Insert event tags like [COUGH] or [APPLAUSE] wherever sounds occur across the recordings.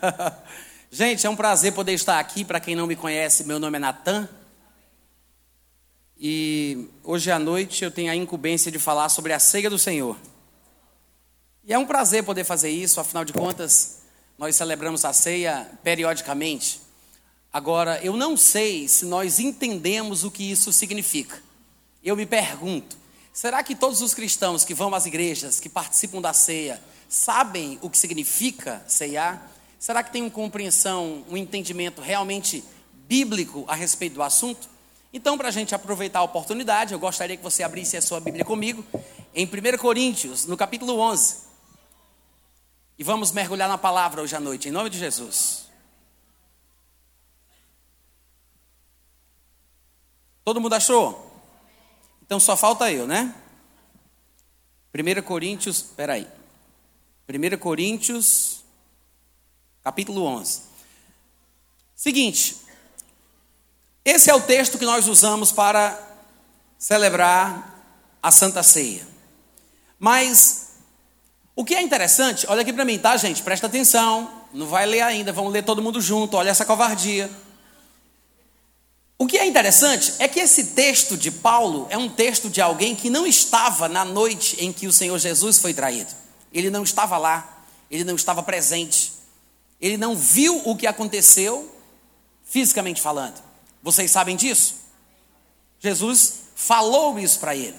[LAUGHS] Gente, é um prazer poder estar aqui. Para quem não me conhece, meu nome é Natan. E hoje à noite eu tenho a incumbência de falar sobre a ceia do Senhor. E é um prazer poder fazer isso, afinal de contas, nós celebramos a ceia periodicamente. Agora, eu não sei se nós entendemos o que isso significa. Eu me pergunto: será que todos os cristãos que vão às igrejas, que participam da ceia, sabem o que significa ceiar? Será que tem uma compreensão, um entendimento realmente bíblico a respeito do assunto? Então, para a gente aproveitar a oportunidade, eu gostaria que você abrisse a sua Bíblia comigo em 1 Coríntios, no capítulo 11. E vamos mergulhar na palavra hoje à noite, em nome de Jesus. Todo mundo achou? Então só falta eu, né? 1 Coríntios, peraí. 1 Coríntios capítulo 11. Seguinte, esse é o texto que nós usamos para celebrar a Santa Ceia. Mas o que é interessante, olha aqui para mim, tá, gente? Presta atenção, não vai ler ainda, vamos ler todo mundo junto, olha essa covardia. O que é interessante é que esse texto de Paulo é um texto de alguém que não estava na noite em que o Senhor Jesus foi traído. Ele não estava lá, ele não estava presente. Ele não viu o que aconteceu, fisicamente falando. Vocês sabem disso? Jesus falou isso para ele.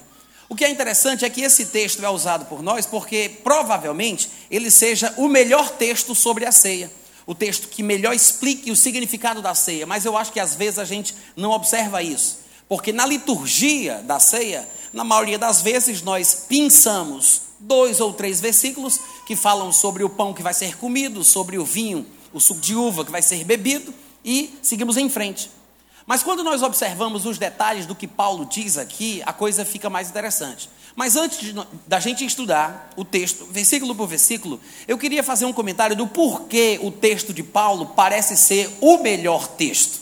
O que é interessante é que esse texto é usado por nós porque provavelmente ele seja o melhor texto sobre a ceia. O texto que melhor explique o significado da ceia. Mas eu acho que às vezes a gente não observa isso. Porque na liturgia da ceia, na maioria das vezes nós pensamos dois ou três versículos que falam sobre o pão que vai ser comido, sobre o vinho, o suco de uva que vai ser bebido e seguimos em frente. Mas quando nós observamos os detalhes do que Paulo diz aqui, a coisa fica mais interessante. Mas antes de, da gente estudar o texto, versículo por versículo, eu queria fazer um comentário do porquê o texto de Paulo parece ser o melhor texto.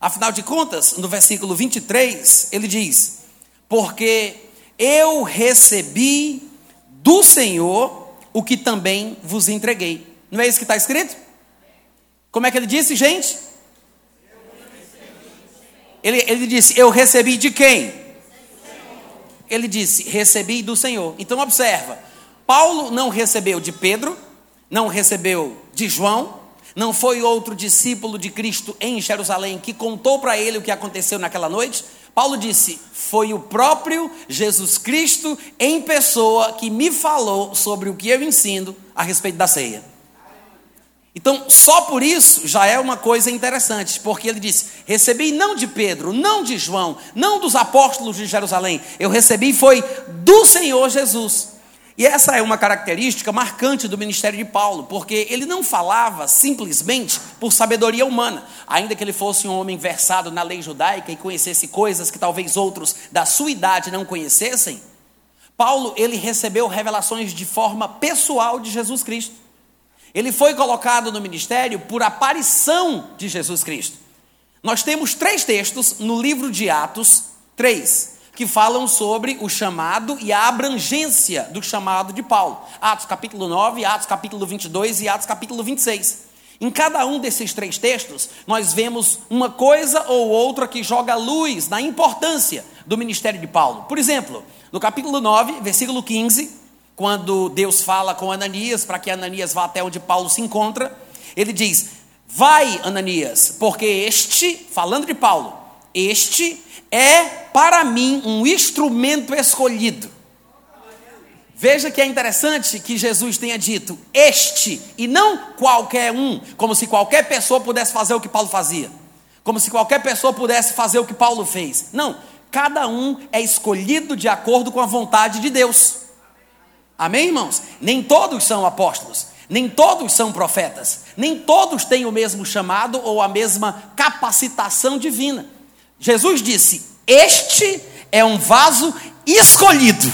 Afinal de contas, no versículo 23, ele diz: Porque eu recebi do Senhor o que também vos entreguei. Não é isso que está escrito? Como é que ele disse, gente? Ele, ele disse: Eu recebi de quem? Ele disse: Recebi do Senhor. Então, observa: Paulo não recebeu de Pedro, não recebeu de João, não foi outro discípulo de Cristo em Jerusalém que contou para ele o que aconteceu naquela noite. Paulo disse: Foi o próprio Jesus Cristo em pessoa que me falou sobre o que eu ensino a respeito da ceia. Então, só por isso já é uma coisa interessante, porque ele disse: Recebi não de Pedro, não de João, não dos apóstolos de Jerusalém, eu recebi foi do Senhor Jesus. E essa é uma característica marcante do ministério de Paulo, porque ele não falava simplesmente por sabedoria humana, ainda que ele fosse um homem versado na lei judaica e conhecesse coisas que talvez outros da sua idade não conhecessem. Paulo, ele recebeu revelações de forma pessoal de Jesus Cristo. Ele foi colocado no ministério por aparição de Jesus Cristo. Nós temos três textos no livro de Atos, três, que falam sobre o chamado e a abrangência do chamado de Paulo. Atos capítulo 9, Atos capítulo 22 e Atos capítulo 26. Em cada um desses três textos, nós vemos uma coisa ou outra que joga luz na importância do ministério de Paulo. Por exemplo, no capítulo 9, versículo 15, quando Deus fala com Ananias para que Ananias vá até onde Paulo se encontra, ele diz: Vai, Ananias, porque este, falando de Paulo, este é para mim um instrumento escolhido. Veja que é interessante que Jesus tenha dito este e não qualquer um, como se qualquer pessoa pudesse fazer o que Paulo fazia, como se qualquer pessoa pudesse fazer o que Paulo fez. Não, cada um é escolhido de acordo com a vontade de Deus. Amém, irmãos? Nem todos são apóstolos, nem todos são profetas, nem todos têm o mesmo chamado ou a mesma capacitação divina. Jesus disse: Este é um vaso escolhido,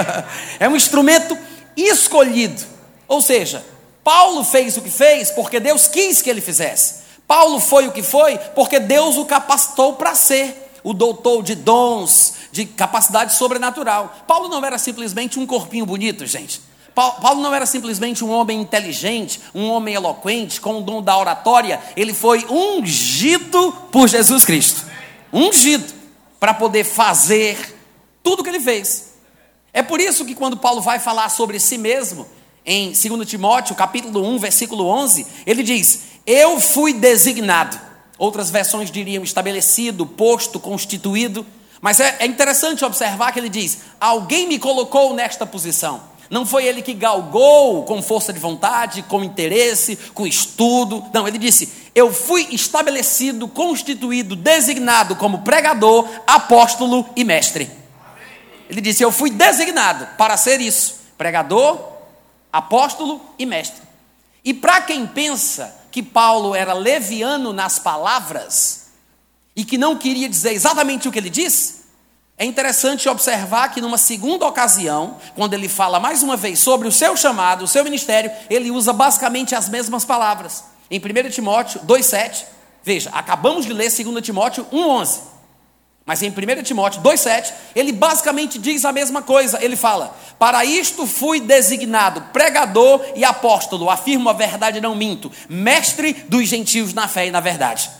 [LAUGHS] é um instrumento escolhido. Ou seja, Paulo fez o que fez porque Deus quis que ele fizesse. Paulo foi o que foi porque Deus o capacitou para ser, o doutor de dons, de capacidade sobrenatural. Paulo não era simplesmente um corpinho bonito, gente. Paulo não era simplesmente um homem inteligente, um homem eloquente, com o dom da oratória, ele foi ungido por Jesus Cristo. Ungido para poder fazer tudo o que ele fez. É por isso que quando Paulo vai falar sobre si mesmo, em 2 Timóteo, capítulo 1, versículo 11, ele diz: "Eu fui designado". Outras versões diriam estabelecido, posto, constituído. Mas é, é interessante observar que ele diz: Alguém me colocou nesta posição. Não foi ele que galgou com força de vontade, com interesse, com estudo. Não, ele disse: Eu fui estabelecido, constituído, designado como pregador, apóstolo e mestre. Ele disse: Eu fui designado para ser isso: pregador, apóstolo e mestre. E para quem pensa que Paulo era leviano nas palavras e que não queria dizer exatamente o que ele disse, é interessante observar que numa segunda ocasião, quando ele fala mais uma vez sobre o seu chamado, o seu ministério, ele usa basicamente as mesmas palavras. Em 1 Timóteo 2,7, veja, acabamos de ler 2 Timóteo 1,11. Mas em 1 Timóteo 2,7, ele basicamente diz a mesma coisa. Ele fala: Para isto fui designado pregador e apóstolo, afirmo a verdade, não minto, mestre dos gentios na fé e na verdade.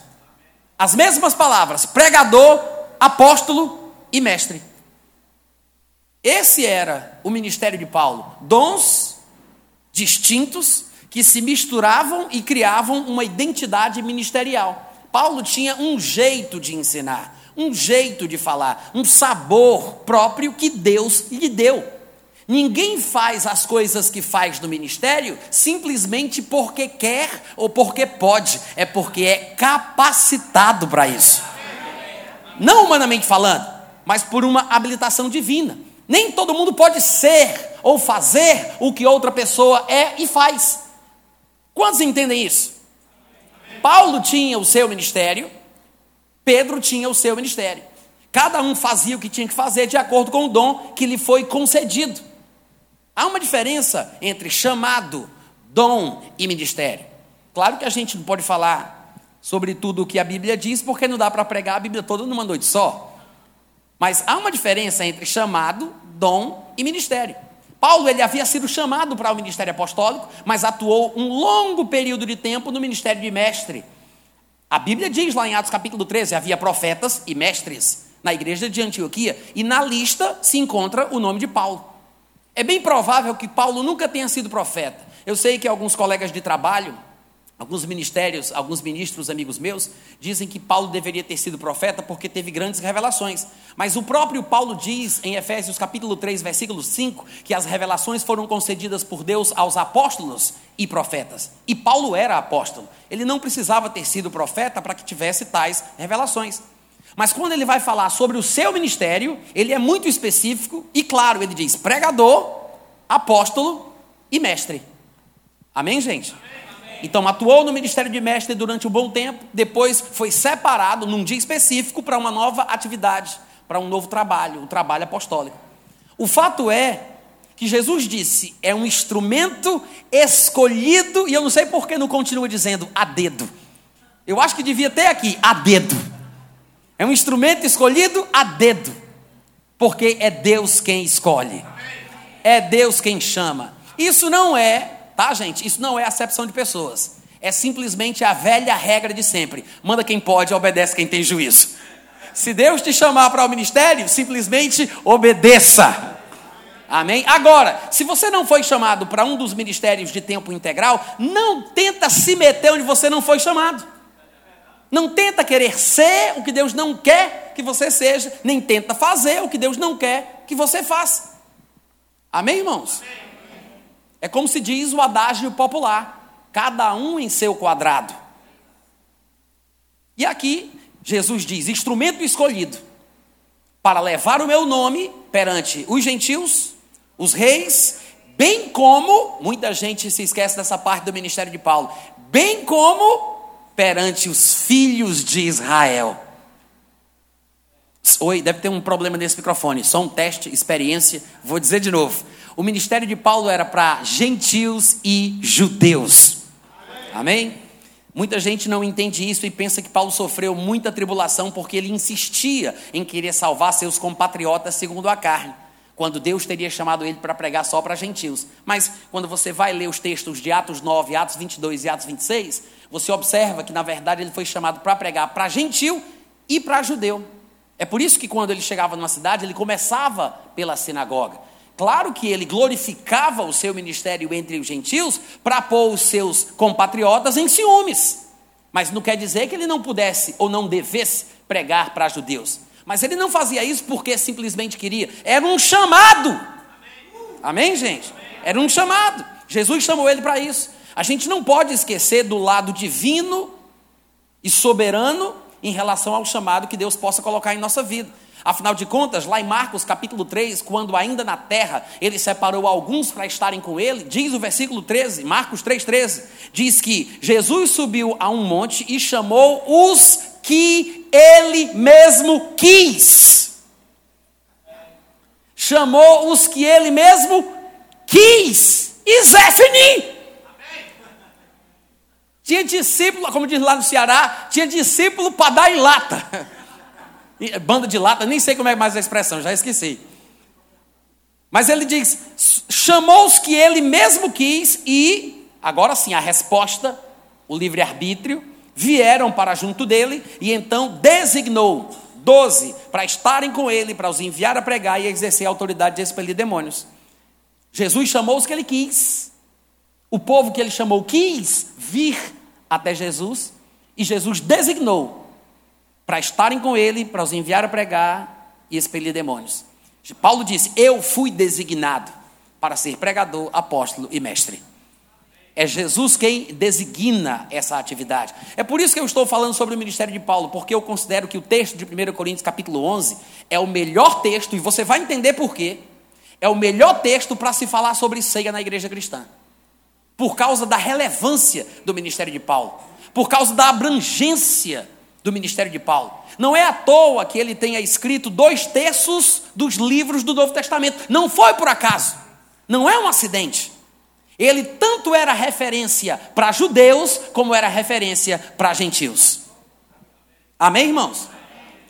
As mesmas palavras, pregador, apóstolo e mestre. Esse era o ministério de Paulo: dons distintos que se misturavam e criavam uma identidade ministerial. Paulo tinha um jeito de ensinar, um jeito de falar, um sabor próprio que Deus lhe deu. Ninguém faz as coisas que faz no ministério simplesmente porque quer ou porque pode, é porque é capacitado para isso. Não humanamente falando, mas por uma habilitação divina. Nem todo mundo pode ser ou fazer o que outra pessoa é e faz. Quantos entendem isso? Paulo tinha o seu ministério, Pedro tinha o seu ministério. Cada um fazia o que tinha que fazer de acordo com o dom que lhe foi concedido. Há uma diferença entre chamado, dom e ministério. Claro que a gente não pode falar sobre tudo o que a Bíblia diz, porque não dá para pregar a Bíblia toda numa noite só. Mas há uma diferença entre chamado, dom e ministério. Paulo ele havia sido chamado para o ministério apostólico, mas atuou um longo período de tempo no ministério de mestre. A Bíblia diz lá em Atos capítulo 13: havia profetas e mestres na igreja de Antioquia, e na lista se encontra o nome de Paulo. É bem provável que Paulo nunca tenha sido profeta. Eu sei que alguns colegas de trabalho Alguns ministérios, alguns ministros amigos meus dizem que Paulo deveria ter sido profeta porque teve grandes revelações. Mas o próprio Paulo diz em Efésios capítulo 3, versículo 5, que as revelações foram concedidas por Deus aos apóstolos e profetas. E Paulo era apóstolo. Ele não precisava ter sido profeta para que tivesse tais revelações. Mas quando ele vai falar sobre o seu ministério, ele é muito específico e claro, ele diz pregador, apóstolo e mestre. Amém, gente? Então, atuou no ministério de mestre durante um bom tempo, depois foi separado num dia específico para uma nova atividade, para um novo trabalho, o trabalho apostólico. O fato é que Jesus disse: é um instrumento escolhido, e eu não sei por que não continua dizendo a dedo. Eu acho que devia ter aqui, a dedo. É um instrumento escolhido a dedo, porque é Deus quem escolhe, é Deus quem chama. Isso não é Tá, gente? Isso não é acepção de pessoas. É simplesmente a velha regra de sempre: manda quem pode, obedece quem tem juízo. Se Deus te chamar para o ministério, simplesmente obedeça. Amém? Agora, se você não foi chamado para um dos ministérios de tempo integral, não tenta se meter onde você não foi chamado. Não tenta querer ser o que Deus não quer que você seja, nem tenta fazer o que Deus não quer que você faça. Amém, irmãos? Amém. É como se diz o adágio popular: cada um em seu quadrado. E aqui, Jesus diz: instrumento escolhido para levar o meu nome perante os gentios, os reis, bem como, muita gente se esquece dessa parte do ministério de Paulo, bem como perante os filhos de Israel. Oi, deve ter um problema nesse microfone. Só um teste, experiência. Vou dizer de novo. O ministério de Paulo era para gentios e judeus. Amém? Muita gente não entende isso e pensa que Paulo sofreu muita tribulação porque ele insistia em querer salvar seus compatriotas segundo a carne. quando Deus teria chamado ele para pregar só para gentios. Mas quando você vai ler os textos de Atos 9, Atos 22 e Atos 26, você observa que na verdade ele foi chamado para pregar para gentil e para judeu. É por isso que quando ele chegava numa cidade, ele começava pela sinagoga. Claro que ele glorificava o seu ministério entre os gentios para pôr os seus compatriotas em ciúmes. Mas não quer dizer que ele não pudesse ou não devesse pregar para judeus. Mas ele não fazia isso porque simplesmente queria. Era um chamado. Amém, gente? Era um chamado. Jesus chamou ele para isso. A gente não pode esquecer do lado divino e soberano em relação ao chamado que Deus possa colocar em nossa vida. Afinal de contas, lá em Marcos capítulo 3, quando ainda na terra ele separou alguns para estarem com ele, diz o versículo 13, Marcos 3,13, diz que Jesus subiu a um monte e chamou os que ele mesmo quis. Chamou os que ele mesmo quis. E Zé. Tinha discípulo, como diz lá no Ceará, tinha discípulo para dar em lata. [LAUGHS] Banda de lata, nem sei como é mais a expressão, já esqueci. Mas ele diz: chamou os que ele mesmo quis, e, agora sim, a resposta, o livre-arbítrio, vieram para junto dele e então designou doze para estarem com ele, para os enviar a pregar e exercer a autoridade de expelir demônios. Jesus chamou os que ele quis. O povo que ele chamou quis vir até Jesus e Jesus designou para estarem com ele, para os enviar a pregar e expelir demônios. Paulo disse: Eu fui designado para ser pregador, apóstolo e mestre. É Jesus quem designa essa atividade. É por isso que eu estou falando sobre o ministério de Paulo, porque eu considero que o texto de 1 Coríntios, capítulo 11, é o melhor texto, e você vai entender por quê. É o melhor texto para se falar sobre ceia na igreja cristã. Por causa da relevância do ministério de Paulo, por causa da abrangência do ministério de Paulo. Não é à toa que ele tenha escrito dois terços dos livros do Novo Testamento. Não foi por acaso. Não é um acidente. Ele tanto era referência para judeus, como era referência para gentios. Amém, irmãos?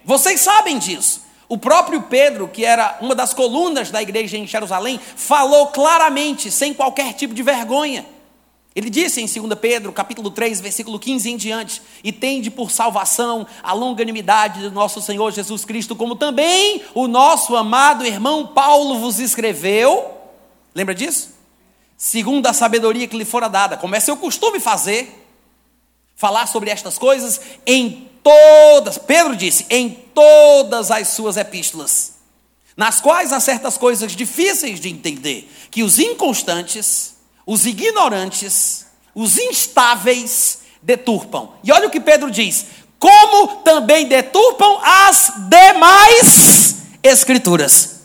Vocês sabem disso. O próprio Pedro, que era uma das colunas da igreja em Jerusalém, falou claramente, sem qualquer tipo de vergonha. Ele disse em 2 Pedro, capítulo 3, versículo 15 em diante: E tende por salvação a longanimidade do nosso Senhor Jesus Cristo, como também o nosso amado irmão Paulo vos escreveu. Lembra disso? segundo a sabedoria que lhe fora dada, como é seu costume fazer, falar sobre estas coisas em todas, Pedro disse, em todas as suas epístolas, nas quais há certas coisas difíceis de entender, que os inconstantes, os ignorantes, os instáveis deturpam. E olha o que Pedro diz: como também deturpam as demais escrituras.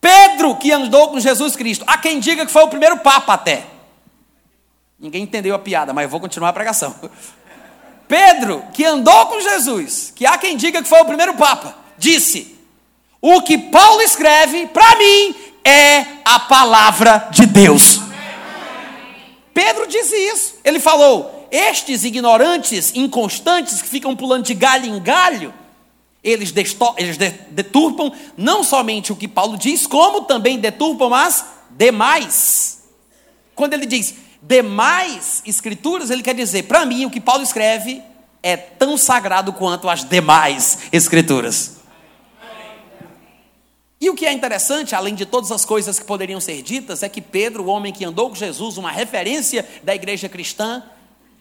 Pedro, que andou com Jesus Cristo, há quem diga que foi o primeiro Papa até. Ninguém entendeu a piada, mas eu vou continuar a pregação. Pedro, que andou com Jesus, que há quem diga que foi o primeiro Papa, disse: O que Paulo escreve, para mim, é a palavra de Deus. Pedro disse isso. Ele falou: Estes ignorantes, inconstantes, que ficam pulando de galho em galho, eles, eles deturpam não somente o que Paulo diz, como também deturpam as demais. Quando ele diz demais escrituras, ele quer dizer, para mim, o que Paulo escreve é tão sagrado quanto as demais escrituras. E o que é interessante, além de todas as coisas que poderiam ser ditas, é que Pedro, o homem que andou com Jesus, uma referência da igreja cristã,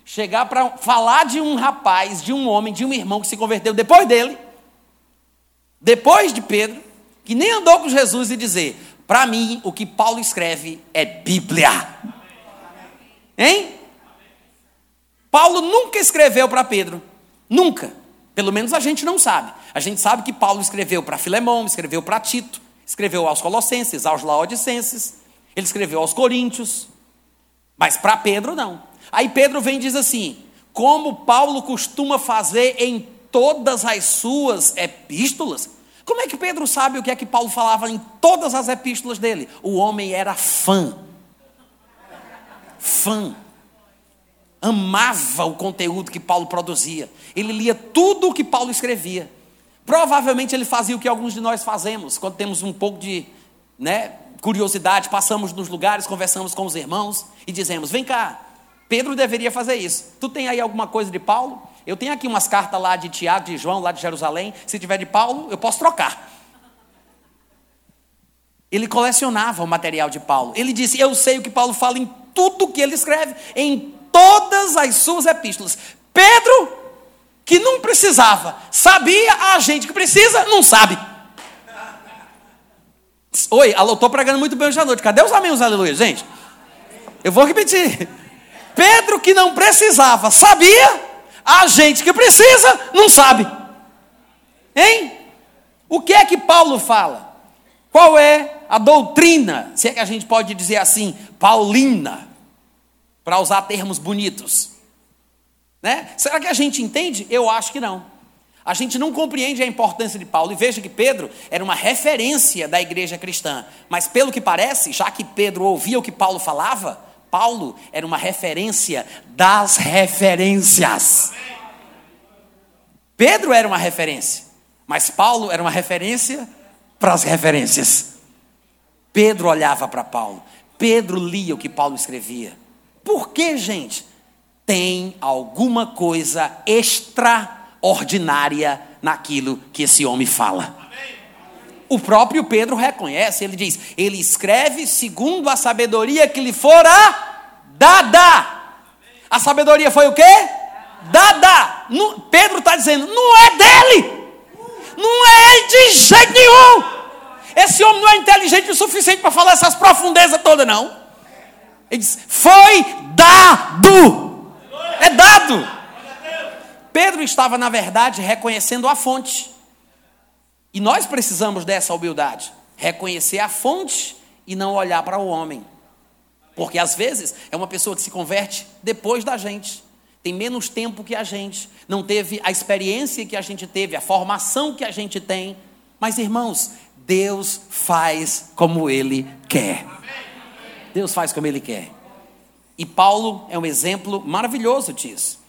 chegar para falar de um rapaz, de um homem, de um irmão que se converteu depois dele depois de Pedro, que nem andou com Jesus, e dizer: para mim, o que Paulo escreve é Bíblia. Hein? Paulo nunca escreveu para Pedro. Nunca. Pelo menos a gente não sabe. A gente sabe que Paulo escreveu para Filemão, escreveu para Tito, escreveu aos Colossenses, aos Laodicenses, ele escreveu aos Coríntios. Mas para Pedro, não. Aí Pedro vem e diz assim: como Paulo costuma fazer em todas as suas epístolas. Como é que Pedro sabe o que é que Paulo falava em todas as epístolas dele? O homem era fã. Fã. Amava o conteúdo que Paulo produzia. Ele lia tudo o que Paulo escrevia. Provavelmente ele fazia o que alguns de nós fazemos quando temos um pouco de né, curiosidade, passamos nos lugares, conversamos com os irmãos e dizemos: vem cá, Pedro deveria fazer isso. Tu tem aí alguma coisa de Paulo? Eu tenho aqui umas cartas lá de Tiago, de João, lá de Jerusalém. Se tiver de Paulo, eu posso trocar. Ele colecionava o material de Paulo. Ele disse: Eu sei o que Paulo fala em tudo que ele escreve, em todas as suas epístolas. Pedro, que não precisava, sabia, a gente que precisa, não sabe. Oi, alô, estou pregando muito bem hoje à noite. Cadê os amém, os aleluia, gente? Eu vou repetir. Pedro, que não precisava, sabia, a gente que precisa, não sabe. Hein? O que é que Paulo fala? Qual é a doutrina, se é que a gente pode dizer assim, paulina, para usar termos bonitos? Né? Será que a gente entende? Eu acho que não. A gente não compreende a importância de Paulo. E veja que Pedro era uma referência da igreja cristã. Mas pelo que parece, já que Pedro ouvia o que Paulo falava, Paulo era uma referência das referências. Pedro era uma referência, mas Paulo era uma referência para as referências. Pedro olhava para Paulo, Pedro lia o que Paulo escrevia. Por que, gente? Tem alguma coisa extraordinária naquilo que esse homem fala. O próprio Pedro reconhece, ele diz: ele escreve segundo a sabedoria que lhe fora dada. A sabedoria foi o quê? Dada. Pedro está dizendo: não é dele, não é ele de jeito nenhum. Esse homem não é inteligente o suficiente para falar essas profundezas todas, não. Ele diz: foi dado. É dado. Pedro estava, na verdade, reconhecendo a fonte. E nós precisamos dessa humildade, reconhecer a fonte e não olhar para o homem. Porque às vezes é uma pessoa que se converte depois da gente, tem menos tempo que a gente, não teve a experiência que a gente teve, a formação que a gente tem. Mas irmãos, Deus faz como Ele quer. Deus faz como Ele quer. E Paulo é um exemplo maravilhoso disso.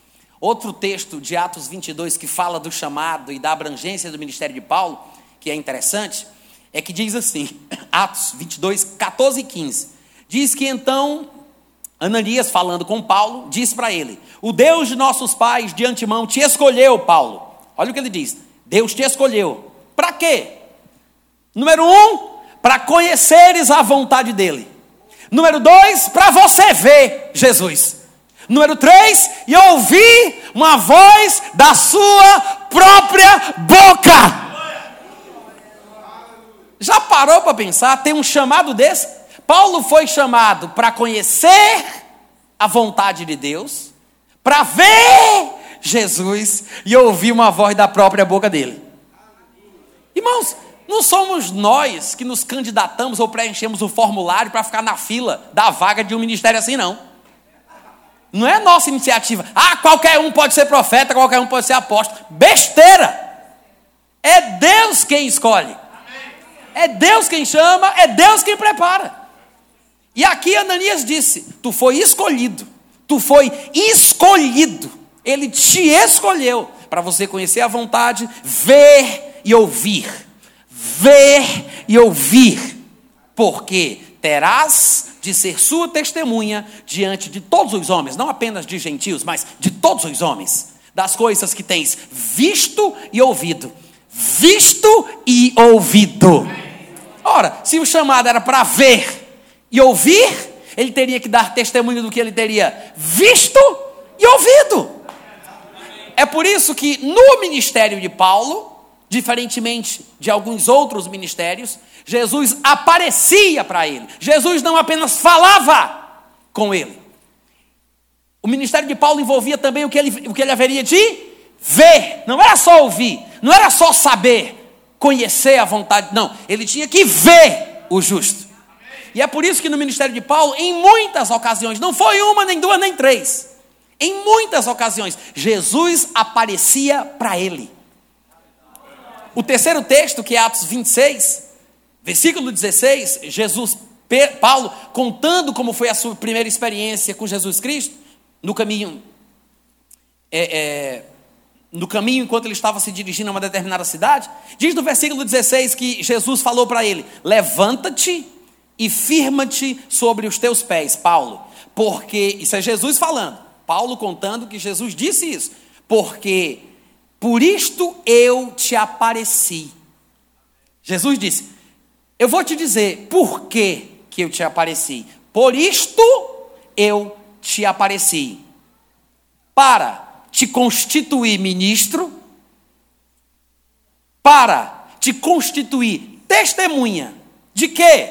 Outro texto de Atos 22 que fala do chamado e da abrangência do ministério de Paulo que é interessante, é que diz assim, [COUGHS] Atos 22, 14 e 15. Diz que então Ananias, falando com Paulo, diz para ele: O Deus de nossos pais de antemão te escolheu, Paulo. Olha o que ele diz: Deus te escolheu. Para quê? Número um, para conheceres a vontade dele. Número dois, para você ver Jesus. Número três, e ouvir uma voz da sua própria boca. Já parou para pensar? Tem um chamado desse? Paulo foi chamado para conhecer a vontade de Deus, para ver Jesus e ouvir uma voz da própria boca dele. Irmãos, não somos nós que nos candidatamos ou preenchemos o formulário para ficar na fila da vaga de um ministério assim, não. Não é nossa iniciativa. Ah, qualquer um pode ser profeta, qualquer um pode ser apóstolo. Besteira! É Deus quem escolhe. É Deus quem chama, é Deus quem prepara. E aqui Ananias disse: Tu foi escolhido, tu foi escolhido, ele te escolheu para você conhecer a vontade, ver e ouvir. Ver e ouvir, porque terás de ser sua testemunha diante de todos os homens, não apenas de gentios, mas de todos os homens, das coisas que tens visto e ouvido. Visto e ouvido. Ora, se o chamado era para ver e ouvir, ele teria que dar testemunho do que ele teria visto e ouvido. É por isso que no ministério de Paulo, diferentemente de alguns outros ministérios, Jesus aparecia para ele. Jesus não apenas falava com ele. O ministério de Paulo envolvia também o que ele, o que ele haveria de ver. Não era só ouvir, não era só saber, conhecer a vontade, não, ele tinha que ver o justo. E é por isso que no ministério de Paulo, em muitas ocasiões, não foi uma, nem duas, nem três, em muitas ocasiões, Jesus aparecia para ele. O terceiro texto, que é Atos 26, versículo 16, Jesus, Paulo, contando como foi a sua primeira experiência com Jesus Cristo, no caminho é, é, no caminho enquanto ele estava se dirigindo a uma determinada cidade. Diz no versículo 16 que Jesus falou para ele: Levanta-te e firma-te sobre os teus pés, Paulo. Porque, isso é Jesus falando, Paulo contando que Jesus disse isso. Porque por isto eu te apareci. Jesus disse: Eu vou te dizer por que, que eu te apareci. Por isto eu te apareci. Para te constituir ministro, para te constituir testemunha de que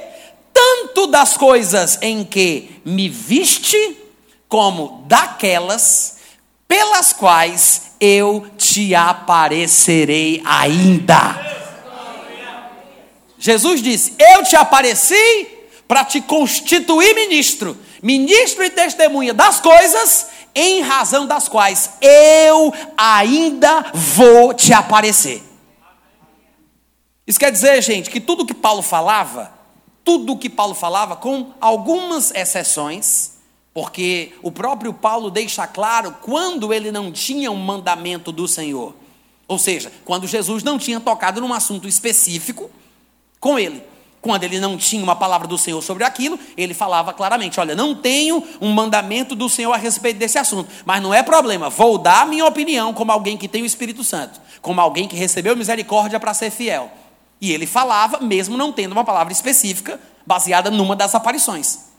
tanto das coisas em que me viste, como daquelas pelas quais eu te aparecerei ainda. Jesus disse: Eu te apareci para te constituir ministro, ministro e testemunha das coisas em razão das quais eu ainda vou te aparecer. Isso quer dizer, gente, que tudo que Paulo falava, tudo que Paulo falava, com algumas exceções, porque o próprio Paulo deixa claro quando ele não tinha um mandamento do Senhor. Ou seja, quando Jesus não tinha tocado num assunto específico com ele. Quando ele não tinha uma palavra do Senhor sobre aquilo, ele falava claramente: Olha, não tenho um mandamento do Senhor a respeito desse assunto, mas não é problema, vou dar minha opinião como alguém que tem o Espírito Santo, como alguém que recebeu misericórdia para ser fiel. E ele falava, mesmo não tendo uma palavra específica, baseada numa das aparições.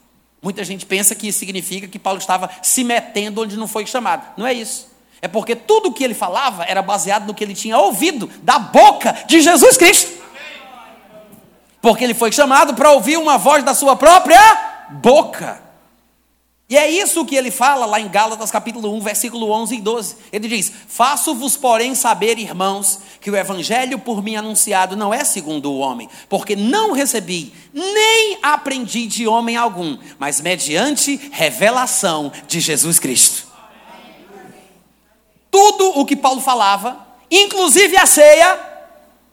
Muita gente pensa que isso significa que Paulo estava se metendo onde não foi chamado. Não é isso. É porque tudo o que ele falava era baseado no que ele tinha ouvido da boca de Jesus Cristo. Porque ele foi chamado para ouvir uma voz da sua própria boca. E é isso que ele fala lá em Gálatas capítulo 1, versículo 11 e 12. Ele diz: Faço-vos, porém, saber, irmãos, que o evangelho por mim anunciado não é segundo o homem, porque não recebi, nem aprendi de homem algum, mas mediante revelação de Jesus Cristo. Tudo o que Paulo falava, inclusive a ceia,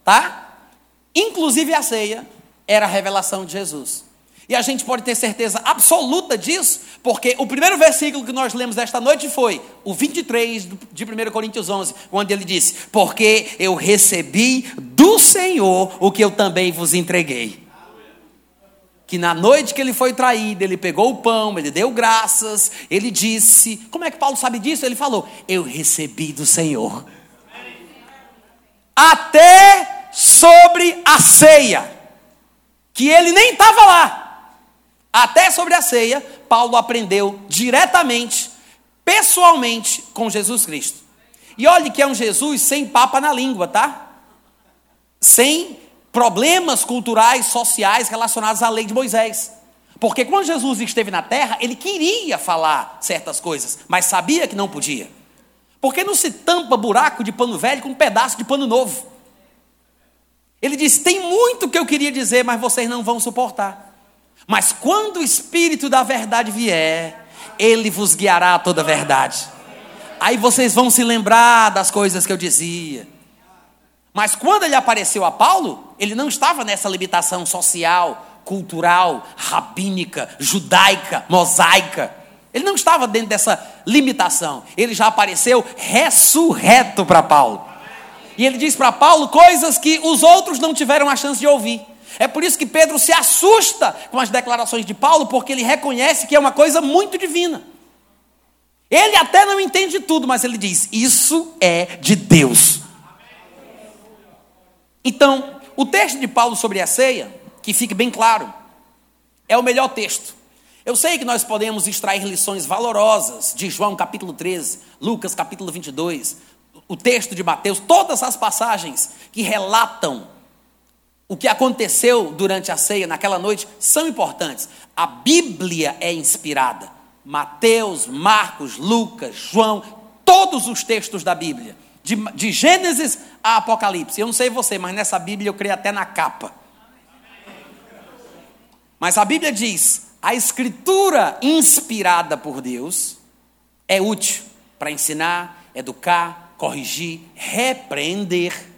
tá? Inclusive a ceia, era a revelação de Jesus. E a gente pode ter certeza absoluta disso, porque o primeiro versículo que nós lemos esta noite foi o 23 de 1 Coríntios 11, onde ele disse: Porque eu recebi do Senhor o que eu também vos entreguei. Que na noite que ele foi traído, ele pegou o pão, ele deu graças, ele disse: Como é que Paulo sabe disso? Ele falou: Eu recebi do Senhor. Até sobre a ceia que ele nem estava lá. Até sobre a ceia, Paulo aprendeu diretamente, pessoalmente, com Jesus Cristo. E olhe que é um Jesus sem papa na língua, tá? Sem problemas culturais, sociais relacionados à lei de Moisés. Porque quando Jesus esteve na terra, ele queria falar certas coisas, mas sabia que não podia. Porque não se tampa buraco de pano velho com um pedaço de pano novo. Ele disse: Tem muito que eu queria dizer, mas vocês não vão suportar. Mas quando o Espírito da verdade vier, ele vos guiará a toda a verdade. Aí vocês vão se lembrar das coisas que eu dizia. Mas quando ele apareceu a Paulo, ele não estava nessa limitação social, cultural, rabínica, judaica, mosaica. Ele não estava dentro dessa limitação. Ele já apareceu ressurreto para Paulo. E ele diz para Paulo coisas que os outros não tiveram a chance de ouvir. É por isso que Pedro se assusta com as declarações de Paulo, porque ele reconhece que é uma coisa muito divina. Ele até não entende tudo, mas ele diz: Isso é de Deus. Então, o texto de Paulo sobre a ceia, que fique bem claro, é o melhor texto. Eu sei que nós podemos extrair lições valorosas de João capítulo 13, Lucas capítulo 22, o texto de Mateus, todas as passagens que relatam o que aconteceu durante a ceia naquela noite são importantes. A Bíblia é inspirada. Mateus, Marcos, Lucas, João, todos os textos da Bíblia, de, de Gênesis a Apocalipse. Eu não sei você, mas nessa Bíblia eu creio até na capa. Mas a Bíblia diz: a escritura inspirada por Deus é útil para ensinar, educar, corrigir, repreender,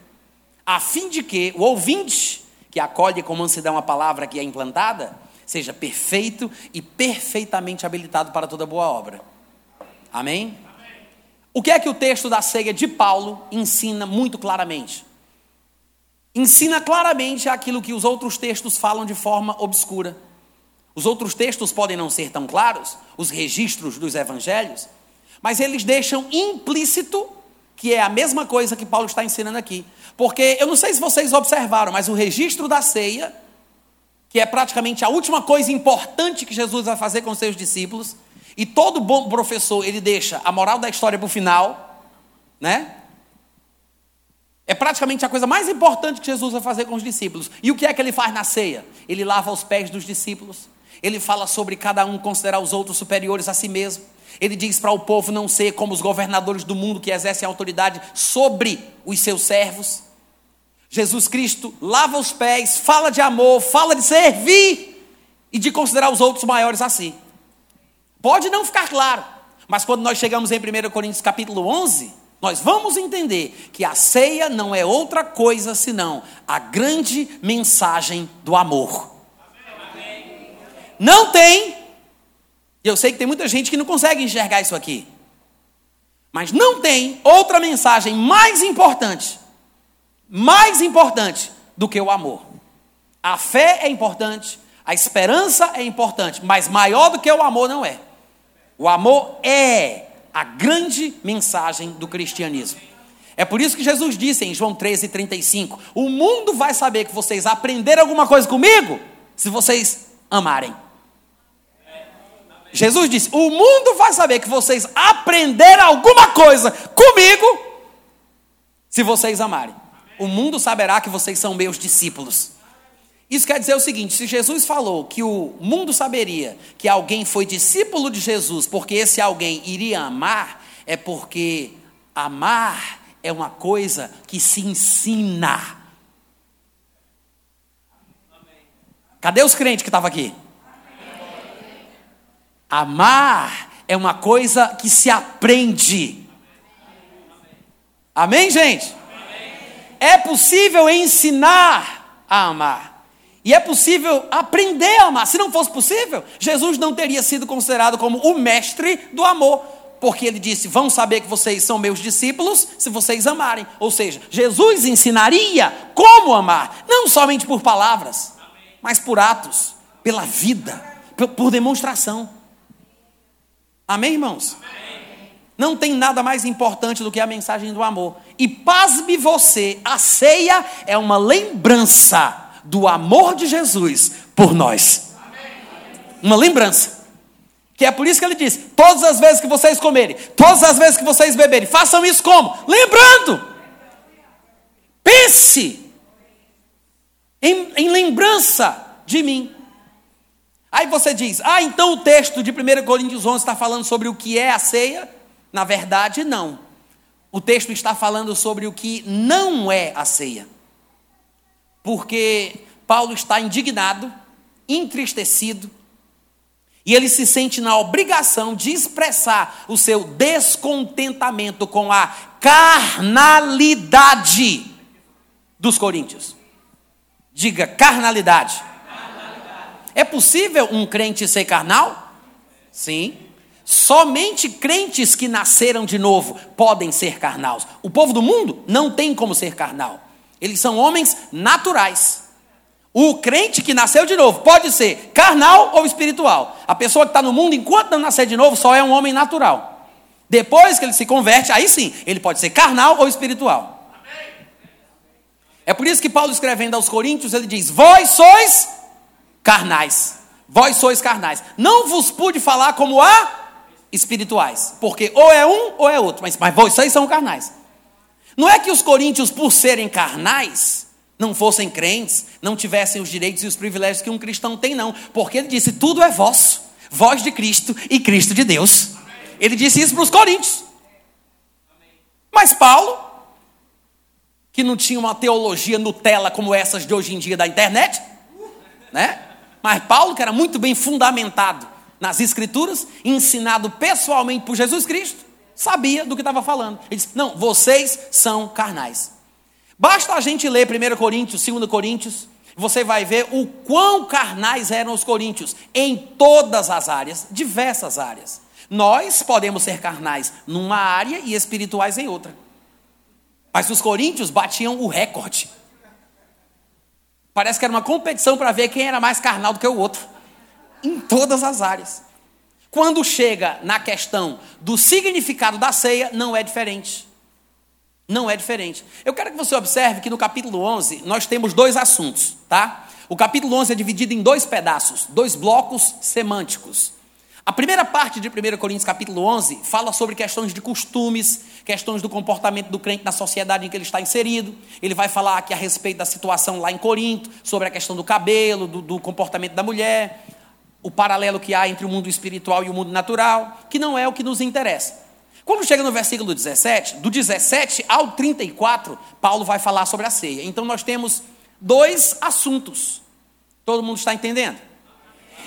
a fim de que o ouvinte, que acolhe com mansidão a palavra que é implantada, seja perfeito e perfeitamente habilitado para toda boa obra. Amém? Amém? O que é que o texto da ceia de Paulo ensina muito claramente? Ensina claramente aquilo que os outros textos falam de forma obscura. Os outros textos podem não ser tão claros, os registros dos evangelhos, mas eles deixam implícito que é a mesma coisa que Paulo está ensinando aqui. Porque eu não sei se vocês observaram, mas o registro da ceia, que é praticamente a última coisa importante que Jesus vai fazer com seus discípulos, e todo bom professor, ele deixa a moral da história para o final, né? É praticamente a coisa mais importante que Jesus vai fazer com os discípulos. E o que é que ele faz na ceia? Ele lava os pés dos discípulos. Ele fala sobre cada um considerar os outros superiores a si mesmo. Ele diz para o povo não ser como os governadores do mundo que exercem autoridade sobre os seus servos. Jesus Cristo lava os pés, fala de amor, fala de servir e de considerar os outros maiores a si. Pode não ficar claro, mas quando nós chegamos em 1 Coríntios capítulo 11, nós vamos entender que a ceia não é outra coisa senão a grande mensagem do amor. Não tem, e eu sei que tem muita gente que não consegue enxergar isso aqui, mas não tem outra mensagem mais importante, mais importante do que o amor. A fé é importante, a esperança é importante, mas maior do que o amor não é. O amor é a grande mensagem do cristianismo. É por isso que Jesus disse em João 13, 35: O mundo vai saber que vocês aprenderam alguma coisa comigo se vocês amarem. Jesus disse: O mundo vai saber que vocês aprenderam alguma coisa comigo se vocês amarem. O mundo saberá que vocês são meus discípulos. Isso quer dizer o seguinte: se Jesus falou que o mundo saberia que alguém foi discípulo de Jesus, porque esse alguém iria amar, é porque amar é uma coisa que se ensina. Cadê os crentes que estavam aqui? Amar é uma coisa que se aprende. Amém, gente? É possível ensinar a amar. E é possível aprender a amar. Se não fosse possível, Jesus não teria sido considerado como o mestre do amor. Porque ele disse: Vão saber que vocês são meus discípulos se vocês amarem. Ou seja, Jesus ensinaria como amar, não somente por palavras, mas por atos, pela vida, por demonstração. Amém, irmãos? Não tem nada mais importante do que a mensagem do amor. E pasme você, a ceia é uma lembrança do amor de Jesus por nós. Uma lembrança. Que é por isso que ele diz: todas as vezes que vocês comerem, todas as vezes que vocês beberem, façam isso como? Lembrando. Pense em, em lembrança de mim. Aí você diz: ah, então o texto de 1 Coríntios 11 está falando sobre o que é a ceia? Na verdade, não. O texto está falando sobre o que não é a ceia porque Paulo está indignado, entristecido, e ele se sente na obrigação de expressar o seu descontentamento com a carnalidade dos coríntios. Diga carnalidade. É possível um crente ser carnal? Sim. Somente crentes que nasceram de novo podem ser carnais. O povo do mundo não tem como ser carnal. Eles são homens naturais. O crente que nasceu de novo pode ser carnal ou espiritual. A pessoa que está no mundo, enquanto não nascer de novo, só é um homem natural. Depois que ele se converte, aí sim, ele pode ser carnal ou espiritual. É por isso que Paulo escrevendo aos Coríntios, ele diz: Vós sois carnais. Vós sois carnais. Não vos pude falar como a espirituais, porque ou é um ou é outro, mas, mas vocês são carnais. Não é que os coríntios, por serem carnais, não fossem crentes, não tivessem os direitos e os privilégios que um cristão tem, não. Porque ele disse: tudo é vosso, vós de Cristo e Cristo de Deus. Ele disse isso para os coríntios. Mas Paulo, que não tinha uma teologia Nutella como essas de hoje em dia da internet, né? Mas Paulo, que era muito bem fundamentado nas Escrituras, ensinado pessoalmente por Jesus Cristo, sabia do que estava falando. Ele disse: Não, vocês são carnais. Basta a gente ler 1 Coríntios, 2 Coríntios, você vai ver o quão carnais eram os coríntios em todas as áreas, diversas áreas. Nós podemos ser carnais numa área e espirituais em outra. Mas os coríntios batiam o recorde. Parece que era uma competição para ver quem era mais carnal do que o outro. Em todas as áreas. Quando chega na questão do significado da ceia, não é diferente. Não é diferente. Eu quero que você observe que no capítulo 11 nós temos dois assuntos, tá? O capítulo 11 é dividido em dois pedaços, dois blocos semânticos. A primeira parte de 1 Coríntios capítulo 11 fala sobre questões de costumes, questões do comportamento do crente na sociedade em que ele está inserido. Ele vai falar aqui a respeito da situação lá em Corinto, sobre a questão do cabelo, do, do comportamento da mulher, o paralelo que há entre o mundo espiritual e o mundo natural, que não é o que nos interessa. Quando chega no versículo 17, do 17 ao 34, Paulo vai falar sobre a ceia. Então nós temos dois assuntos. Todo mundo está entendendo?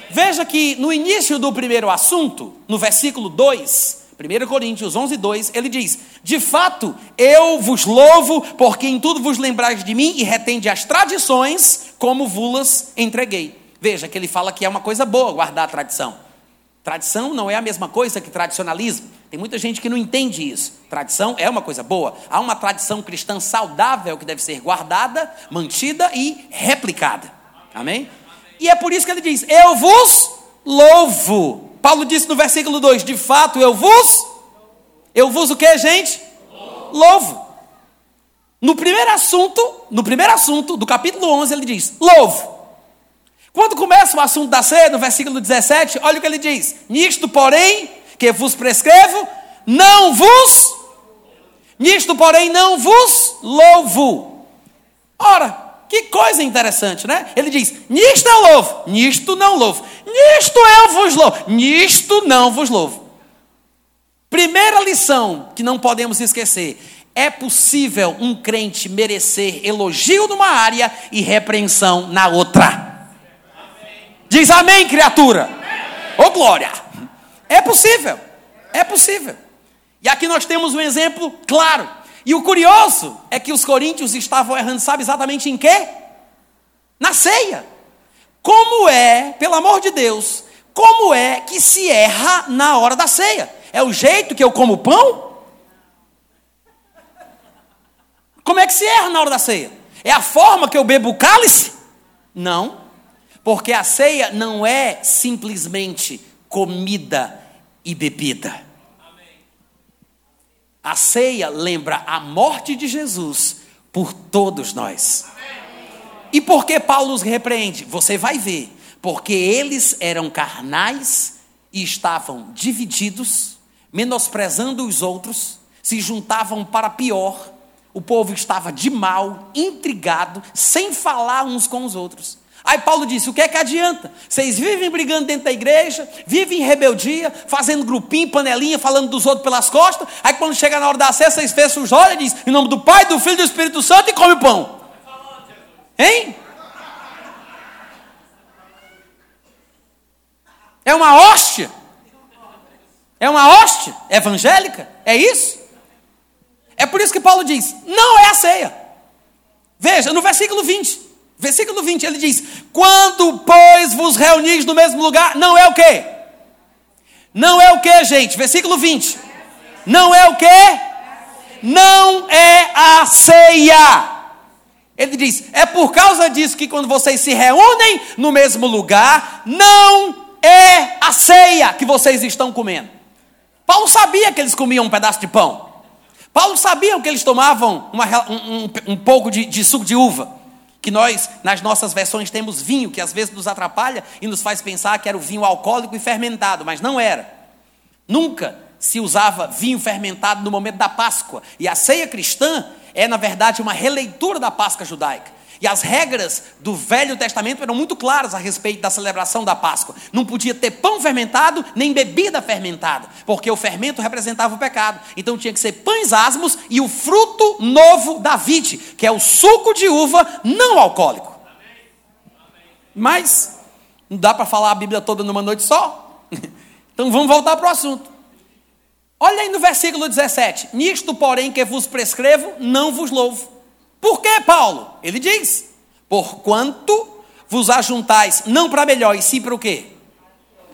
Veja que no início do primeiro assunto, no versículo 2, 1 Coríntios 11, 2, ele diz: De fato, eu vos louvo, porque em tudo vos lembrais de mim e retende as tradições, como vulas entreguei. Veja que ele fala que é uma coisa boa guardar a tradição. Tradição não é a mesma coisa que tradicionalismo. Tem muita gente que não entende isso. Tradição é uma coisa boa. Há uma tradição cristã saudável que deve ser guardada, mantida e replicada. Amém? E é por isso que ele diz: Eu vos louvo. Paulo disse no versículo 2: De fato, eu vos. Eu vos o que, gente? Louvo. No primeiro assunto, no primeiro assunto do capítulo 11, ele diz: Louvo. Quando começa o assunto da ceia, no versículo 17, olha o que ele diz: Nisto, porém, que vos prescrevo, não vos. Nisto, porém, não vos louvo. Ora, que coisa interessante, né? Ele diz: Nisto eu louvo, nisto não louvo, nisto eu vos louvo, nisto não vos louvo. Primeira lição que não podemos esquecer: é possível um crente merecer elogio numa área e repreensão na outra. Diz amém, criatura. Oh, glória! É possível, é possível. E aqui nós temos um exemplo claro. E o curioso é que os coríntios estavam errando, sabe exatamente em quê? Na ceia. Como é, pelo amor de Deus, como é que se erra na hora da ceia? É o jeito que eu como pão? Como é que se erra na hora da ceia? É a forma que eu bebo o cálice? Não. Porque a ceia não é simplesmente comida e bebida. A ceia lembra a morte de Jesus por todos nós. E por que Paulo os repreende? Você vai ver. Porque eles eram carnais e estavam divididos, menosprezando os outros, se juntavam para pior. O povo estava de mal, intrigado, sem falar uns com os outros. Aí Paulo disse: o que é que adianta? Vocês vivem brigando dentro da igreja, vivem em rebeldia, fazendo grupinho, panelinha, falando dos outros pelas costas. Aí quando chega na hora da ceia, vocês fecham os olhos e dizem: em nome do Pai, do Filho e do Espírito Santo e come o pão. Hein? É uma hóstia? É uma hóstia evangélica? É isso? É por isso que Paulo diz: não é a ceia. Veja, no versículo 20. Versículo 20, ele diz: Quando, pois, vos reunis no mesmo lugar, não é o quê? Não é o quê, gente? Versículo 20. Não é o quê? Não é a ceia. Ele diz: É por causa disso que quando vocês se reúnem no mesmo lugar, não é a ceia que vocês estão comendo. Paulo sabia que eles comiam um pedaço de pão. Paulo sabia que eles tomavam uma, um, um, um pouco de, de suco de uva que nós, nas nossas versões, temos vinho, que às vezes nos atrapalha e nos faz pensar que era o vinho alcoólico e fermentado, mas não era. Nunca se usava vinho fermentado no momento da Páscoa. E a ceia cristã é, na verdade, uma releitura da Páscoa judaica. E as regras do Velho Testamento eram muito claras a respeito da celebração da Páscoa. Não podia ter pão fermentado, nem bebida fermentada, porque o fermento representava o pecado. Então tinha que ser pães asmos e o fruto novo da vide, que é o suco de uva não alcoólico. Mas não dá para falar a Bíblia toda numa noite só. [LAUGHS] Então vamos voltar para o assunto. Olha aí no versículo 17: Nisto, porém, que vos prescrevo, não vos louvo por que, Paulo? Ele diz: Porquanto vos ajuntais não para melhor, e sim para o quê?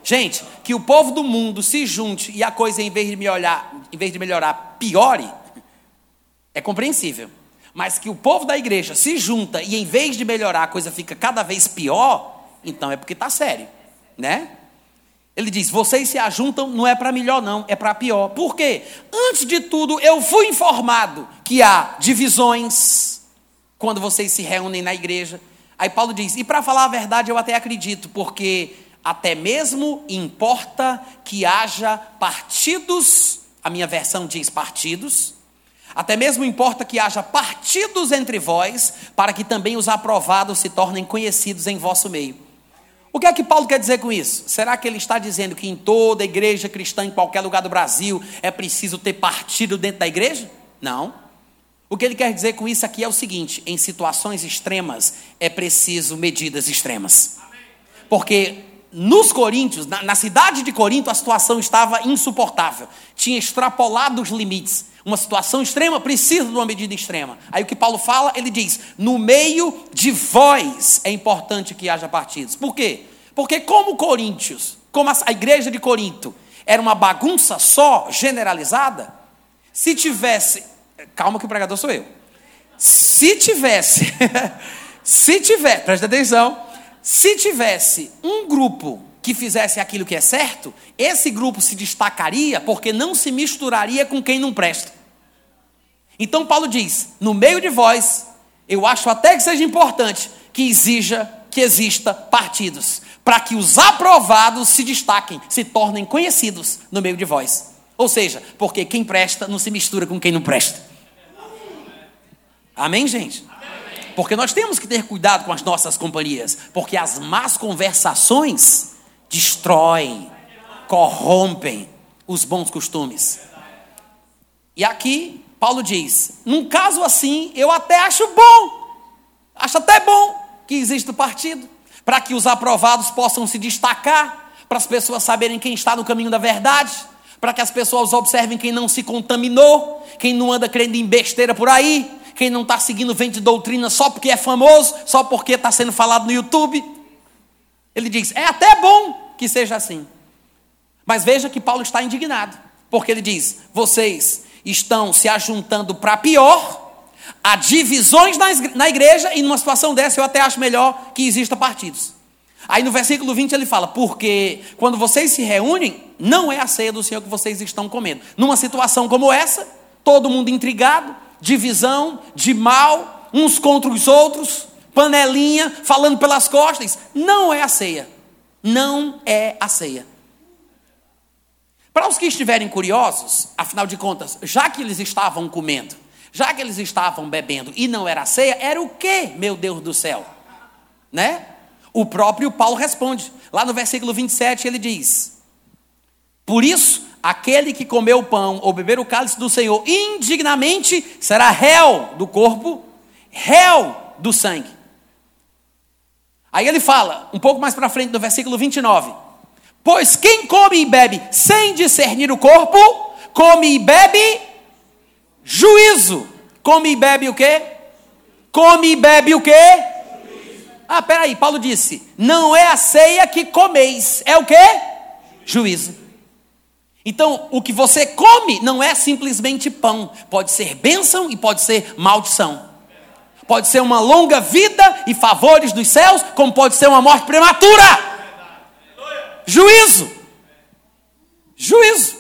Gente, que o povo do mundo se junte e a coisa, em vez de melhorar, em vez de melhorar piore, é compreensível. Mas que o povo da igreja se junta e em vez de melhorar a coisa fica cada vez pior, então é porque está sério, né? Ele diz: vocês se ajuntam, não é para melhor, não, é para pior. Por quê? Antes de tudo, eu fui informado que há divisões quando vocês se reúnem na igreja. Aí Paulo diz: e para falar a verdade, eu até acredito, porque até mesmo importa que haja partidos, a minha versão diz partidos, até mesmo importa que haja partidos entre vós, para que também os aprovados se tornem conhecidos em vosso meio. O que é que Paulo quer dizer com isso? Será que ele está dizendo que em toda igreja cristã, em qualquer lugar do Brasil, é preciso ter partido dentro da igreja? Não. O que ele quer dizer com isso aqui é o seguinte: em situações extremas, é preciso medidas extremas. Porque nos Coríntios, na, na, cidade de Corinto, a situação estava insuportável. Tinha extrapolado os limites. Uma situação extrema precisa de uma medida extrema. Aí o que Paulo fala, ele diz: no meio de vós é importante que haja partidos. Por quê? Porque, como Coríntios, como a, a igreja de Corinto, era uma bagunça só, generalizada, se tivesse. Calma que o pregador sou eu. Se tivesse. [LAUGHS] se tiver, presta atenção se tivesse um grupo que fizesse aquilo que é certo, esse grupo se destacaria porque não se misturaria com quem não presta. Então Paulo diz: no meio de vós, eu acho até que seja importante que exija que exista partidos, para que os aprovados se destaquem, se tornem conhecidos no meio de vós. Ou seja, porque quem presta não se mistura com quem não presta. Amém, gente? Porque nós temos que ter cuidado com as nossas companhias, porque as más conversações destroem, corrompem os bons costumes. E aqui Paulo diz: num caso assim, eu até acho bom, acho até bom que exista o partido, para que os aprovados possam se destacar, para as pessoas saberem quem está no caminho da verdade, para que as pessoas observem quem não se contaminou, quem não anda crendo em besteira por aí, quem não está seguindo vem de doutrina só porque é famoso, só porque está sendo falado no YouTube. Ele diz: é até bom que seja assim. Mas veja que Paulo está indignado, porque ele diz: vocês estão se ajuntando para pior, há divisões na igreja, e numa situação dessa eu até acho melhor que exista partidos. Aí no versículo 20 ele fala: Porque quando vocês se reúnem, não é a ceia do Senhor que vocês estão comendo. Numa situação como essa, todo mundo intrigado, divisão, de mal, uns contra os outros, panelinha, falando pelas costas. Não é a ceia. Não é a ceia. Para os que estiverem curiosos, afinal de contas, já que eles estavam comendo, já que eles estavam bebendo e não era a ceia, era o que, meu Deus do céu? Né? O próprio Paulo responde. Lá no versículo 27 ele diz: Por isso, aquele que comer o pão ou beber o cálice do Senhor indignamente será réu do corpo, réu do sangue. Aí ele fala, um pouco mais para frente, no versículo 29. Pois quem come e bebe sem discernir o corpo, come e bebe juízo. Come e bebe o quê? Come e bebe o quê? Ah, peraí, Paulo disse: não é a ceia que comeis, é o quê? Juízo. Então, o que você come não é simplesmente pão, pode ser bênção e pode ser maldição. Pode ser uma longa vida e favores dos céus, como pode ser uma morte prematura. Juízo. Juízo.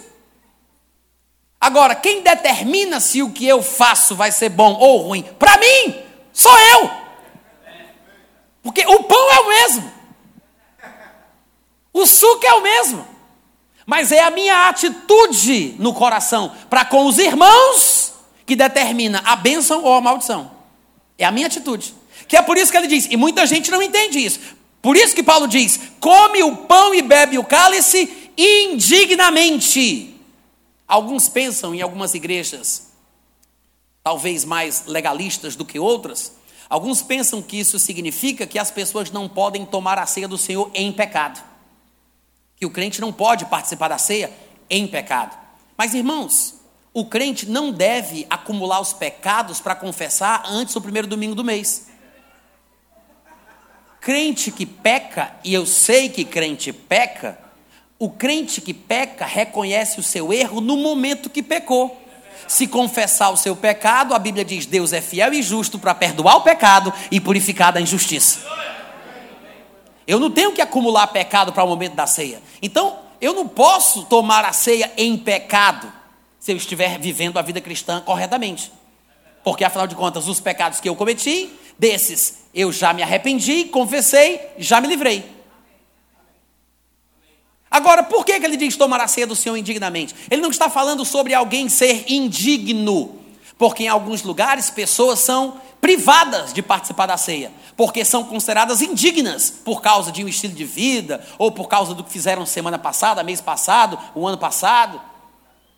Agora, quem determina se o que eu faço vai ser bom ou ruim? Para mim, sou eu. Porque o pão é o mesmo. O suco é o mesmo mas é a minha atitude no coração para com os irmãos que determina a bênção ou a maldição. É a minha atitude. Que é por isso que ele diz, e muita gente não entende isso. Por isso que Paulo diz: come o pão e bebe o cálice indignamente. Alguns pensam em algumas igrejas, talvez mais legalistas do que outras, alguns pensam que isso significa que as pessoas não podem tomar a ceia do Senhor em pecado que o crente não pode participar da ceia em pecado. Mas, irmãos, o crente não deve acumular os pecados para confessar antes do primeiro domingo do mês. Crente que peca, e eu sei que crente peca, O crente que peca reconhece o seu erro no momento que pecou. Se confessar o seu pecado, a Bíblia diz: Deus é fiel e justo para perdoar o pecado e purificar da injustiça. Eu não tenho que acumular pecado para o momento da ceia. Então, eu não posso tomar a ceia em pecado se eu estiver vivendo a vida cristã corretamente. Porque, afinal de contas, os pecados que eu cometi, desses eu já me arrependi, confessei, já me livrei. Agora, por que, que ele diz tomar a ceia do Senhor indignamente? Ele não está falando sobre alguém ser indigno, porque em alguns lugares pessoas são privadas de participar da ceia, porque são consideradas indignas por causa de um estilo de vida, ou por causa do que fizeram semana passada, mês passado, o ano passado.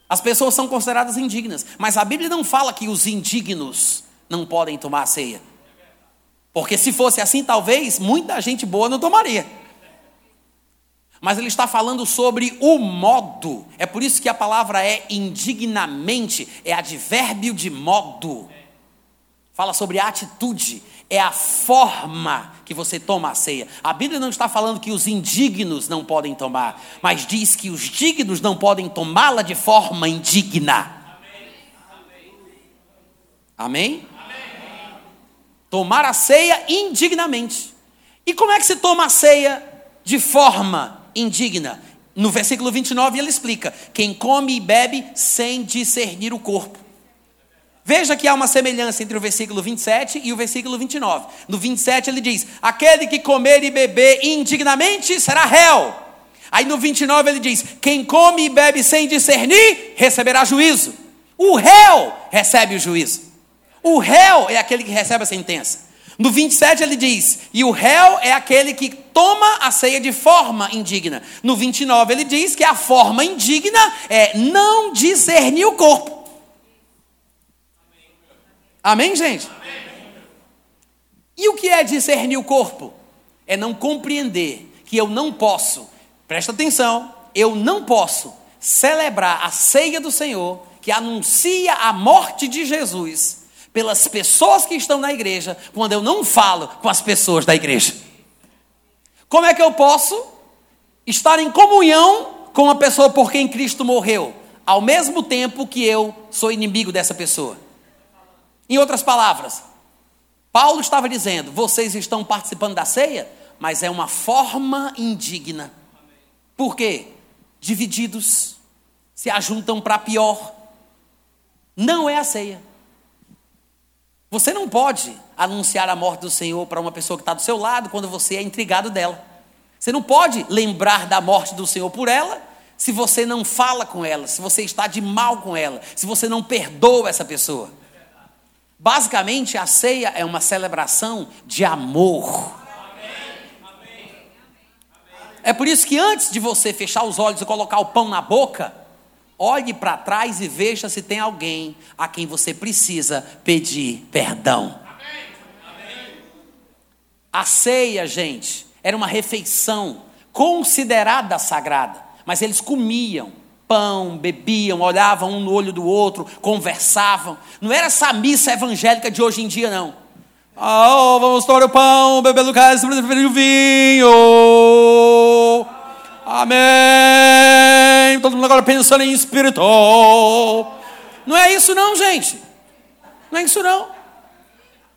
As pessoas são consideradas indignas, mas a Bíblia não fala que os indignos não podem tomar a ceia. Porque se fosse assim, talvez muita gente boa não tomaria. Mas ele está falando sobre o modo. É por isso que a palavra é indignamente, é advérbio de modo. Fala sobre a atitude, é a forma que você toma a ceia. A Bíblia não está falando que os indignos não podem tomar, mas diz que os dignos não podem tomá-la de forma indigna. Amém? Amém? Tomar a ceia indignamente. E como é que se toma a ceia de forma indigna? No versículo 29 ele explica: quem come e bebe sem discernir o corpo. Veja que há uma semelhança entre o versículo 27 e o versículo 29. No 27 ele diz: Aquele que comer e beber indignamente será réu. Aí no 29 ele diz: Quem come e bebe sem discernir receberá juízo. O réu recebe o juízo. O réu é aquele que recebe a sentença. No 27 ele diz: E o réu é aquele que toma a ceia de forma indigna. No 29 ele diz que a forma indigna é não discernir o corpo. Amém, gente? Amém. E o que é discernir o corpo? É não compreender que eu não posso, presta atenção, eu não posso celebrar a ceia do Senhor que anuncia a morte de Jesus pelas pessoas que estão na igreja, quando eu não falo com as pessoas da igreja. Como é que eu posso estar em comunhão com a pessoa por quem Cristo morreu, ao mesmo tempo que eu sou inimigo dessa pessoa? Em outras palavras, Paulo estava dizendo: vocês estão participando da ceia, mas é uma forma indigna. Por quê? Divididos, se ajuntam para pior. Não é a ceia. Você não pode anunciar a morte do Senhor para uma pessoa que está do seu lado quando você é intrigado dela. Você não pode lembrar da morte do Senhor por ela se você não fala com ela, se você está de mal com ela, se você não perdoa essa pessoa. Basicamente, a ceia é uma celebração de amor. É por isso que antes de você fechar os olhos e colocar o pão na boca, olhe para trás e veja se tem alguém a quem você precisa pedir perdão. A ceia, gente, era uma refeição considerada sagrada, mas eles comiam pão, bebiam, olhavam um no olho do outro, conversavam. Não era essa missa evangélica de hoje em dia, não. Oh, vamos tomar o pão, beber do cálice, preferir o vinho. Amém. Todo mundo agora pensando em espírito. Não é isso, não, gente. Não é isso, não.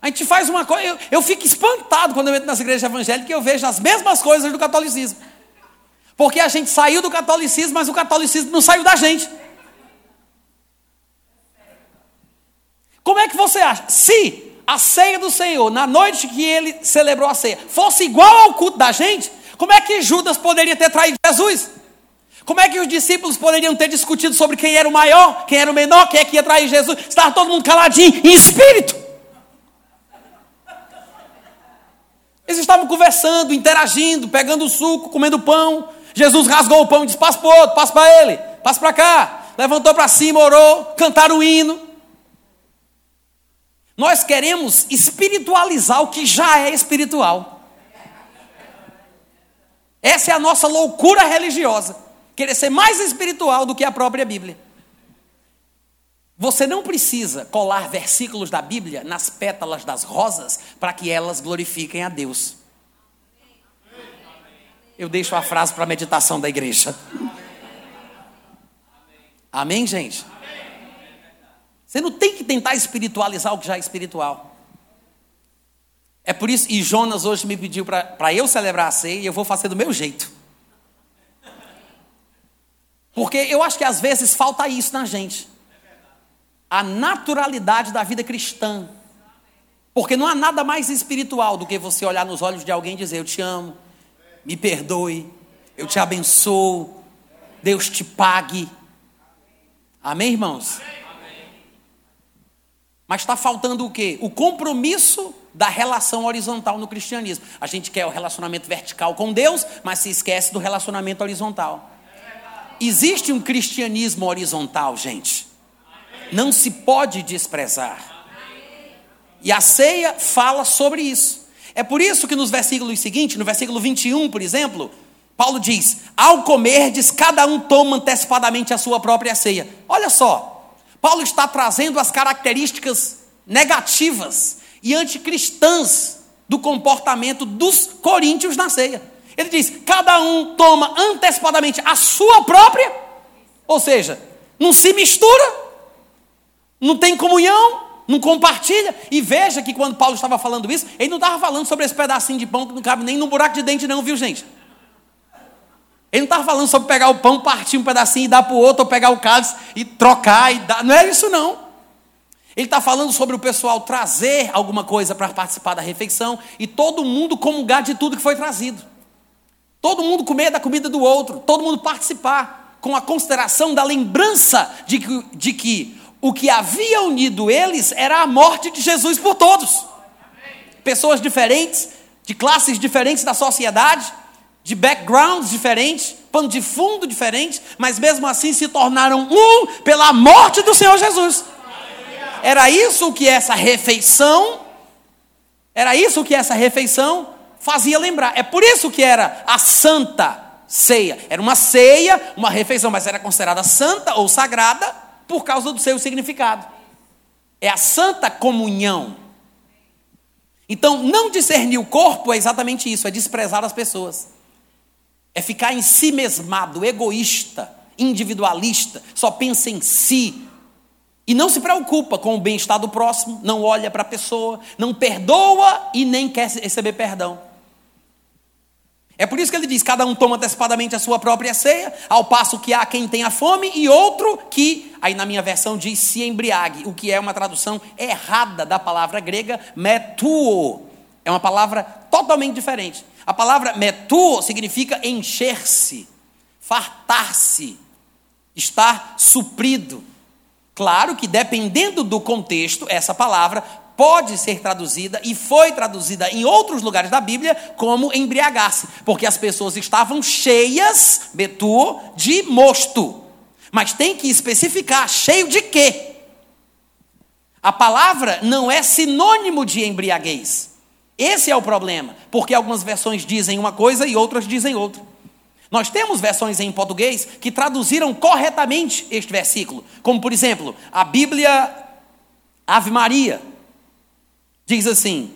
A gente faz uma coisa. Eu, eu fico espantado quando eu entro nas igrejas evangélicas e eu vejo as mesmas coisas do catolicismo. Porque a gente saiu do catolicismo, mas o catolicismo não saiu da gente. Como é que você acha? Se a ceia do Senhor, na noite que ele celebrou a ceia, fosse igual ao culto da gente, como é que Judas poderia ter traído Jesus? Como é que os discípulos poderiam ter discutido sobre quem era o maior, quem era o menor, quem é que ia trair Jesus? Estava todo mundo caladinho, em espírito. Eles estavam conversando, interagindo, pegando suco, comendo pão, Jesus rasgou o pão e disse: passa para outro, passa para ele, passa para cá. Levantou para cima, orou, cantaram o hino. Nós queremos espiritualizar o que já é espiritual. Essa é a nossa loucura religiosa. Querer ser mais espiritual do que a própria Bíblia. Você não precisa colar versículos da Bíblia nas pétalas das rosas para que elas glorifiquem a Deus. Eu deixo a frase para a meditação da igreja. Amém, gente? Você não tem que tentar espiritualizar o que já é espiritual. É por isso, e Jonas hoje me pediu para eu celebrar a ceia e eu vou fazer do meu jeito. Porque eu acho que às vezes falta isso na gente. A naturalidade da vida cristã. Porque não há nada mais espiritual do que você olhar nos olhos de alguém e dizer: Eu te amo, me perdoe, eu te abençoo, Deus te pague. Amém, irmãos? Mas está faltando o quê? O compromisso da relação horizontal no cristianismo. A gente quer o relacionamento vertical com Deus, mas se esquece do relacionamento horizontal. Existe um cristianismo horizontal, gente. Não se pode desprezar. E a ceia fala sobre isso. É por isso que nos versículos seguintes, no versículo 21, por exemplo, Paulo diz: Ao comerdes, cada um toma antecipadamente a sua própria ceia. Olha só, Paulo está trazendo as características negativas e anticristãs do comportamento dos coríntios na ceia. Ele diz: cada um toma antecipadamente a sua própria, ou seja, não se mistura, não tem comunhão, não compartilha. E veja que quando Paulo estava falando isso, ele não estava falando sobre esse pedacinho de pão que não cabe nem no buraco de dente, não, viu, gente? Ele não estava falando sobre pegar o pão, partir um pedacinho e dar para o outro, ou pegar o cálice e trocar e dar. Não é isso, não. Ele está falando sobre o pessoal trazer alguma coisa para participar da refeição e todo mundo comungar de tudo que foi trazido. Todo mundo comer da comida do outro, todo mundo participar, com a consideração da lembrança de que, de que o que havia unido eles era a morte de Jesus por todos. Pessoas diferentes, de classes diferentes da sociedade, de backgrounds diferentes, pano de fundo diferente, mas mesmo assim se tornaram um pela morte do Senhor Jesus. Era isso que essa refeição, era isso que essa refeição fazia lembrar. É por isso que era a santa ceia. Era uma ceia, uma refeição, mas era considerada santa ou sagrada por causa do seu significado. É a santa comunhão. Então, não discernir o corpo é exatamente isso, é desprezar as pessoas. É ficar em si mesmado, egoísta, individualista, só pensa em si, e não se preocupa com o bem-estar do próximo, não olha para a pessoa, não perdoa e nem quer receber perdão. É por isso que ele diz: cada um toma antecipadamente a sua própria ceia, ao passo que há quem tenha fome e outro que, aí na minha versão diz se embriague, o que é uma tradução errada da palavra grega metuo. É uma palavra totalmente diferente. A palavra metuo significa encher-se, fartar-se, estar suprido. Claro que dependendo do contexto, essa palavra pode ser traduzida e foi traduzida em outros lugares da Bíblia como embriagar-se, porque as pessoas estavam cheias, betu, de mosto. Mas tem que especificar cheio de quê? A palavra não é sinônimo de embriaguez. Esse é o problema, porque algumas versões dizem uma coisa e outras dizem outra. Nós temos versões em português que traduziram corretamente este versículo, como por exemplo, a Bíblia Ave Maria Diz assim: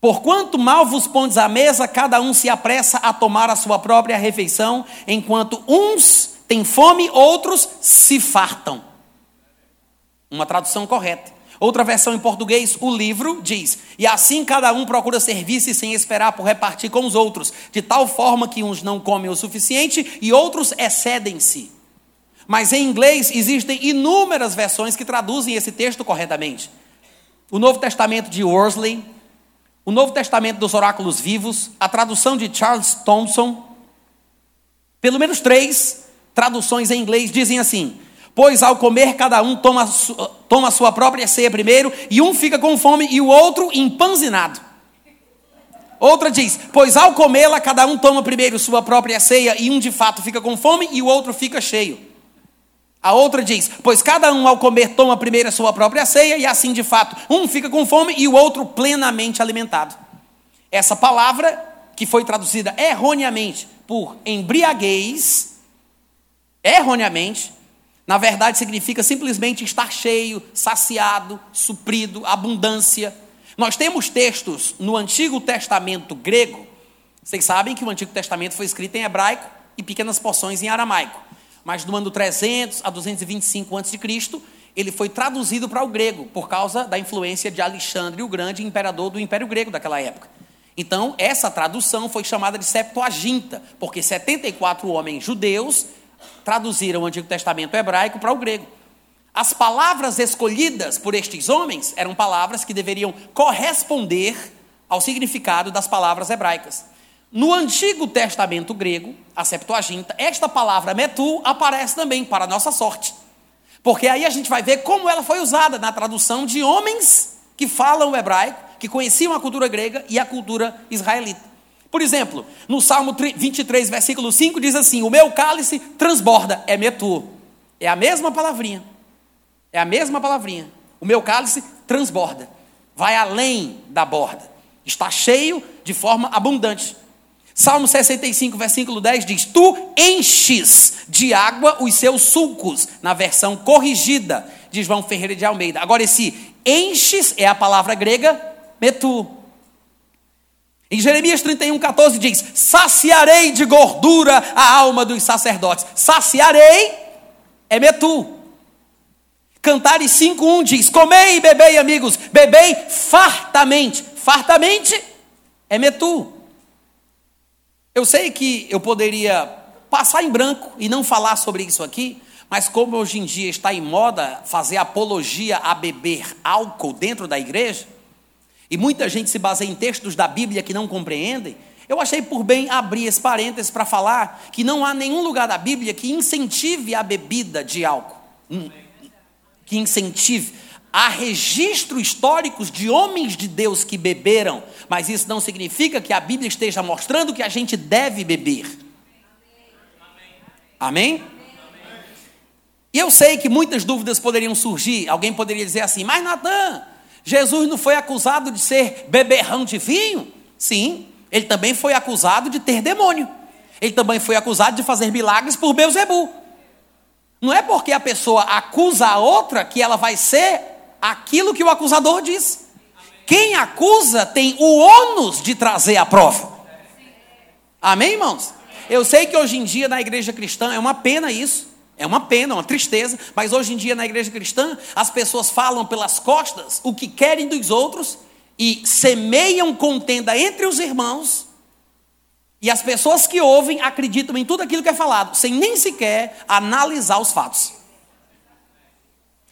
Porquanto mal vos pondes à mesa, cada um se apressa a tomar a sua própria refeição, enquanto uns têm fome, outros se fartam. Uma tradução correta. Outra versão em português, o livro diz: E assim cada um procura servir-se sem esperar por repartir com os outros, de tal forma que uns não comem o suficiente e outros excedem-se. Mas em inglês existem inúmeras versões que traduzem esse texto corretamente. O Novo Testamento de Worsley, o Novo Testamento dos Oráculos Vivos, a tradução de Charles Thompson, pelo menos três traduções em inglês dizem assim: Pois ao comer, cada um toma, toma sua própria ceia primeiro, e um fica com fome e o outro empanzinado. Outra diz: Pois ao comê-la, cada um toma primeiro sua própria ceia, e um de fato fica com fome e o outro fica cheio. A outra diz: Pois cada um ao comer toma primeiro a sua própria ceia, e assim de fato, um fica com fome e o outro plenamente alimentado. Essa palavra, que foi traduzida erroneamente por embriaguez, erroneamente, na verdade significa simplesmente estar cheio, saciado, suprido, abundância. Nós temos textos no Antigo Testamento grego Vocês sabem que o Antigo Testamento foi escrito em hebraico e pequenas porções em aramaico. Mas do ano 300 a 225 a.C., ele foi traduzido para o grego, por causa da influência de Alexandre o Grande, imperador do Império Grego daquela época. Então, essa tradução foi chamada de Septuaginta, porque 74 homens judeus traduziram o Antigo Testamento hebraico para o grego. As palavras escolhidas por estes homens eram palavras que deveriam corresponder ao significado das palavras hebraicas. No Antigo Testamento grego, a Septuaginta, esta palavra metu aparece também, para nossa sorte. Porque aí a gente vai ver como ela foi usada na tradução de homens que falam o hebraico, que conheciam a cultura grega e a cultura israelita. Por exemplo, no Salmo 23, versículo 5, diz assim: O meu cálice transborda, é metu. É a mesma palavrinha. É a mesma palavrinha. O meu cálice transborda, vai além da borda, está cheio de forma abundante. Salmo 65, versículo 10 diz: Tu enches de água os seus sulcos, na versão corrigida de João Ferreira de Almeida. Agora, esse enches é a palavra grega metu. Em Jeremias 31, 14 diz: Saciarei de gordura a alma dos sacerdotes. Saciarei é metu. Cantares 5,1 diz: Comei e bebei, amigos, bebei fartamente. Fartamente é metu. Eu sei que eu poderia passar em branco e não falar sobre isso aqui, mas como hoje em dia está em moda fazer apologia a beber álcool dentro da igreja, e muita gente se baseia em textos da Bíblia que não compreendem, eu achei por bem abrir esse parênteses para falar que não há nenhum lugar da Bíblia que incentive a bebida de álcool. Hum, que incentive. Há registros históricos de homens de Deus que beberam, mas isso não significa que a Bíblia esteja mostrando que a gente deve beber. Amém? E eu sei que muitas dúvidas poderiam surgir. Alguém poderia dizer assim: Mas Natan, Jesus não foi acusado de ser beberrão de vinho? Sim, ele também foi acusado de ter demônio. Ele também foi acusado de fazer milagres por Beuzebu. Não é porque a pessoa acusa a outra que ela vai ser aquilo que o acusador diz. Quem acusa tem o ônus de trazer a prova. Amém, irmãos? Eu sei que hoje em dia na igreja cristã é uma pena isso. É uma pena, uma tristeza, mas hoje em dia na igreja cristã as pessoas falam pelas costas o que querem dos outros e semeiam contenda entre os irmãos. E as pessoas que ouvem acreditam em tudo aquilo que é falado, sem nem sequer analisar os fatos.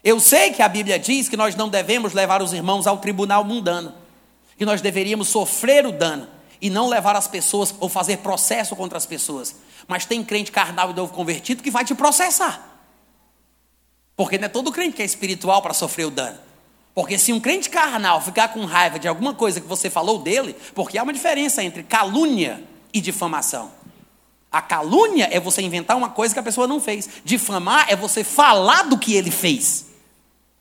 Eu sei que a Bíblia diz que nós não devemos levar os irmãos ao tribunal mundano, que nós deveríamos sofrer o dano e não levar as pessoas ou fazer processo contra as pessoas. Mas tem crente carnal e novo convertido que vai te processar. Porque não é todo crente que é espiritual para sofrer o dano. Porque se um crente carnal ficar com raiva de alguma coisa que você falou dele, porque há uma diferença entre calúnia e difamação. A calúnia é você inventar uma coisa que a pessoa não fez. Difamar é você falar do que ele fez.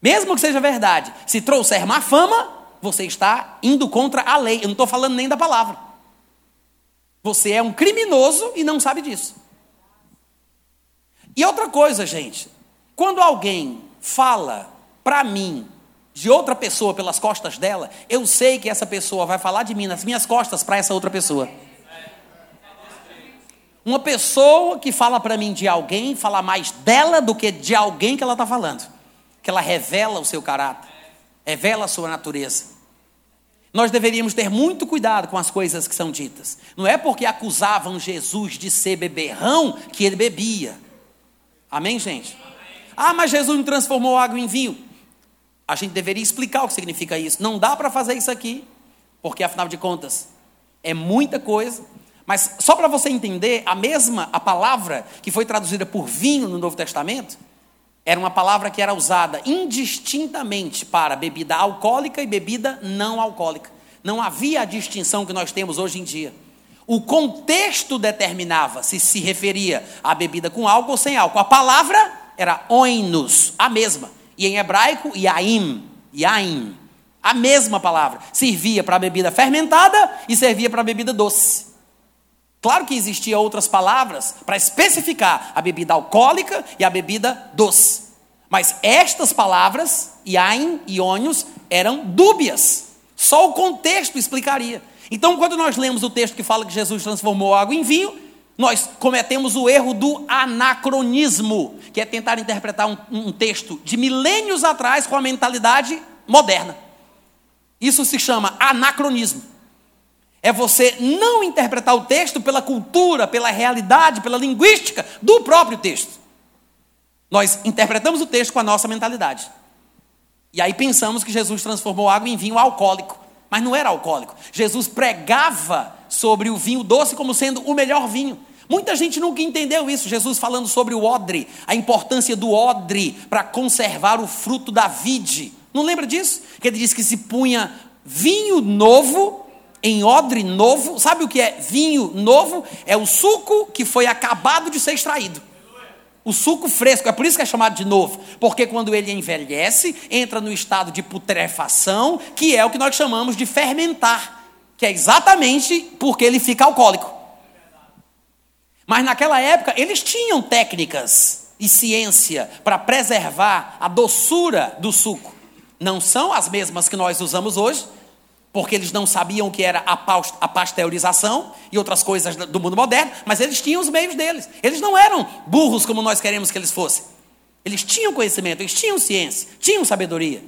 Mesmo que seja verdade, se trouxer má fama, você está indo contra a lei. Eu não estou falando nem da palavra. Você é um criminoso e não sabe disso. E outra coisa, gente, quando alguém fala para mim de outra pessoa pelas costas dela, eu sei que essa pessoa vai falar de mim nas minhas costas para essa outra pessoa. Uma pessoa que fala para mim de alguém, fala mais dela do que de alguém que ela está falando que ela revela o seu caráter, revela a sua natureza. Nós deveríamos ter muito cuidado com as coisas que são ditas. Não é porque acusavam Jesus de ser beberrão que ele bebia. Amém, gente? Ah, mas Jesus não transformou água em vinho. A gente deveria explicar o que significa isso. Não dá para fazer isso aqui, porque afinal de contas é muita coisa. Mas só para você entender, a mesma a palavra que foi traduzida por vinho no Novo Testamento era uma palavra que era usada indistintamente para bebida alcoólica e bebida não alcoólica. Não havia a distinção que nós temos hoje em dia. O contexto determinava se se referia à bebida com álcool ou sem álcool. A palavra era oinos, a mesma. E em hebraico, yaim, yaim. A mesma palavra. Servia para a bebida fermentada e servia para a bebida doce. Claro que existiam outras palavras para especificar a bebida alcoólica e a bebida doce. Mas estas palavras, yain e ônios, eram dúbias. Só o contexto explicaria. Então, quando nós lemos o texto que fala que Jesus transformou água em vinho, nós cometemos o erro do anacronismo, que é tentar interpretar um, um texto de milênios atrás com a mentalidade moderna. Isso se chama anacronismo. É você não interpretar o texto pela cultura, pela realidade, pela linguística do próprio texto. Nós interpretamos o texto com a nossa mentalidade. E aí pensamos que Jesus transformou água em vinho alcoólico. Mas não era alcoólico. Jesus pregava sobre o vinho doce como sendo o melhor vinho. Muita gente nunca entendeu isso. Jesus falando sobre o odre, a importância do odre para conservar o fruto da vide. Não lembra disso? Que ele disse que se punha vinho novo em odre novo. Sabe o que é vinho novo? É o suco que foi acabado de ser extraído. O suco fresco, é por isso que é chamado de novo, porque quando ele envelhece, entra no estado de putrefação, que é o que nós chamamos de fermentar, que é exatamente porque ele fica alcoólico. Mas naquela época eles tinham técnicas e ciência para preservar a doçura do suco. Não são as mesmas que nós usamos hoje, porque eles não sabiam o que era a pasteurização e outras coisas do mundo moderno, mas eles tinham os meios deles. Eles não eram burros como nós queremos que eles fossem. Eles tinham conhecimento, eles tinham ciência, tinham sabedoria.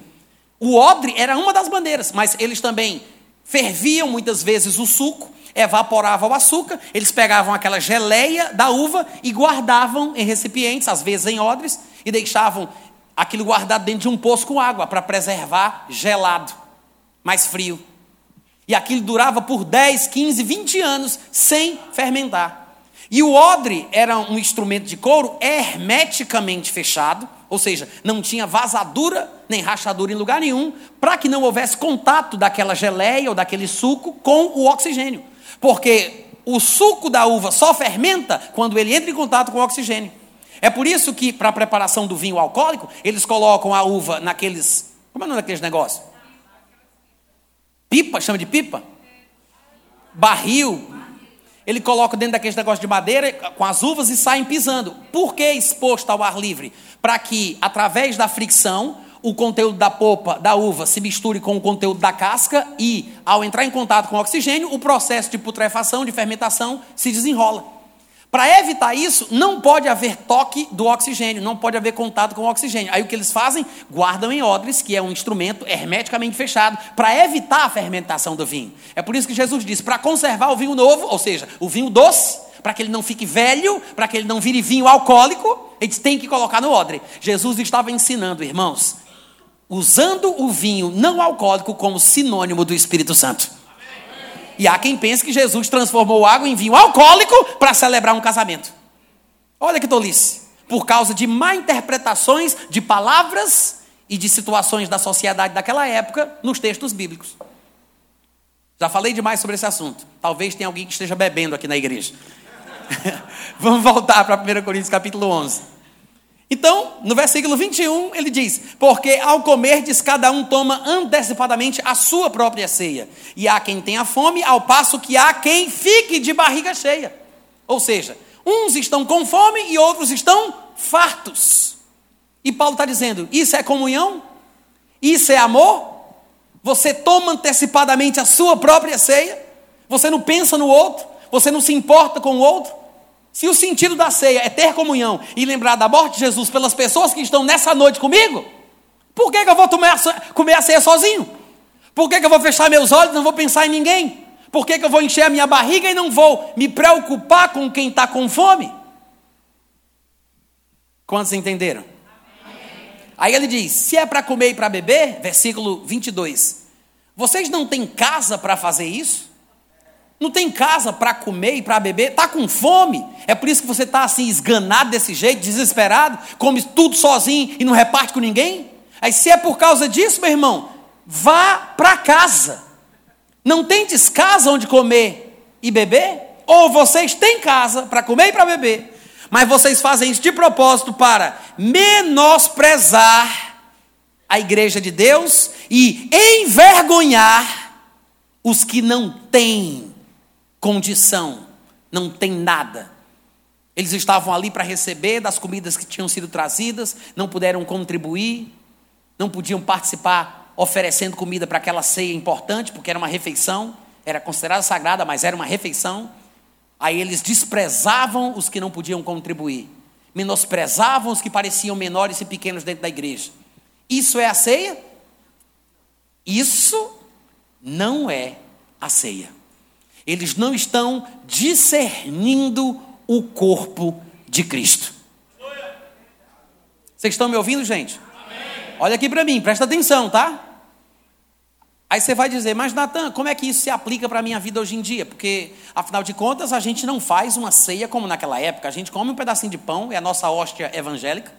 O odre era uma das bandeiras, mas eles também ferviam muitas vezes o suco, evaporavam o açúcar, eles pegavam aquela geleia da uva e guardavam em recipientes, às vezes em odres, e deixavam aquilo guardado dentro de um poço com água para preservar gelado, mais frio. E aquilo durava por 10, 15, 20 anos sem fermentar. E o odre era um instrumento de couro hermeticamente fechado, ou seja, não tinha vazadura nem rachadura em lugar nenhum, para que não houvesse contato daquela geleia ou daquele suco com o oxigênio. Porque o suco da uva só fermenta quando ele entra em contato com o oxigênio. É por isso que, para a preparação do vinho alcoólico, eles colocam a uva naqueles. Como é o nome daqueles negócios? Pipa, chama de pipa? Barril. Ele coloca dentro daqueles negócios de madeira com as uvas e saem pisando. Por que exposto ao ar livre? Para que, através da fricção, o conteúdo da polpa da uva se misture com o conteúdo da casca e, ao entrar em contato com o oxigênio, o processo de putrefação, de fermentação, se desenrola. Para evitar isso, não pode haver toque do oxigênio, não pode haver contato com o oxigênio. Aí o que eles fazem? Guardam em odres, que é um instrumento hermeticamente fechado, para evitar a fermentação do vinho. É por isso que Jesus disse: para conservar o vinho novo, ou seja, o vinho doce, para que ele não fique velho, para que ele não vire vinho alcoólico, eles têm que colocar no odre. Jesus estava ensinando, irmãos, usando o vinho não alcoólico como sinônimo do Espírito Santo. E há quem pense que Jesus transformou água em vinho alcoólico para celebrar um casamento. Olha que tolice. Por causa de má interpretações de palavras e de situações da sociedade daquela época nos textos bíblicos. Já falei demais sobre esse assunto. Talvez tenha alguém que esteja bebendo aqui na igreja. [LAUGHS] Vamos voltar para 1 Coríntios capítulo 11. Então, no versículo 21, ele diz: Porque ao comerdes, cada um toma antecipadamente a sua própria ceia. E há quem tenha fome, ao passo que há quem fique de barriga cheia. Ou seja, uns estão com fome e outros estão fartos. E Paulo está dizendo: Isso é comunhão? Isso é amor? Você toma antecipadamente a sua própria ceia? Você não pensa no outro? Você não se importa com o outro? Se o sentido da ceia é ter comunhão e lembrar da morte de Jesus pelas pessoas que estão nessa noite comigo, por que, que eu vou tomar, comer a ceia sozinho? Por que, que eu vou fechar meus olhos e não vou pensar em ninguém? Por que, que eu vou encher a minha barriga e não vou me preocupar com quem está com fome? Quantos entenderam? Aí ele diz: se é para comer e para beber, versículo 22, vocês não têm casa para fazer isso? Não tem casa para comer e para beber, está com fome. É por isso que você está assim, esganado desse jeito, desesperado, come tudo sozinho e não reparte com ninguém. Aí, se é por causa disso, meu irmão, vá para casa. Não tem casa onde comer e beber? Ou vocês têm casa para comer e para beber, mas vocês fazem isso de propósito para menosprezar a igreja de Deus e envergonhar os que não têm condição, não tem nada. Eles estavam ali para receber das comidas que tinham sido trazidas, não puderam contribuir, não podiam participar oferecendo comida para aquela ceia importante, porque era uma refeição. era considerada sagrada, mas era uma refeição. Aí eles desprezavam os que não podiam contribuir, menosprezavam os que pareciam menores e pequenos dentro da igreja. Isso é a ceia? Isso não é a ceia. Eles não estão discernindo o corpo de Cristo. Vocês estão me ouvindo, gente? Olha aqui para mim, presta atenção, tá? Aí você vai dizer, mas Natan, como é que isso se aplica para a minha vida hoje em dia? Porque, afinal de contas, a gente não faz uma ceia como naquela época. A gente come um pedacinho de pão, é a nossa hóstia evangélica,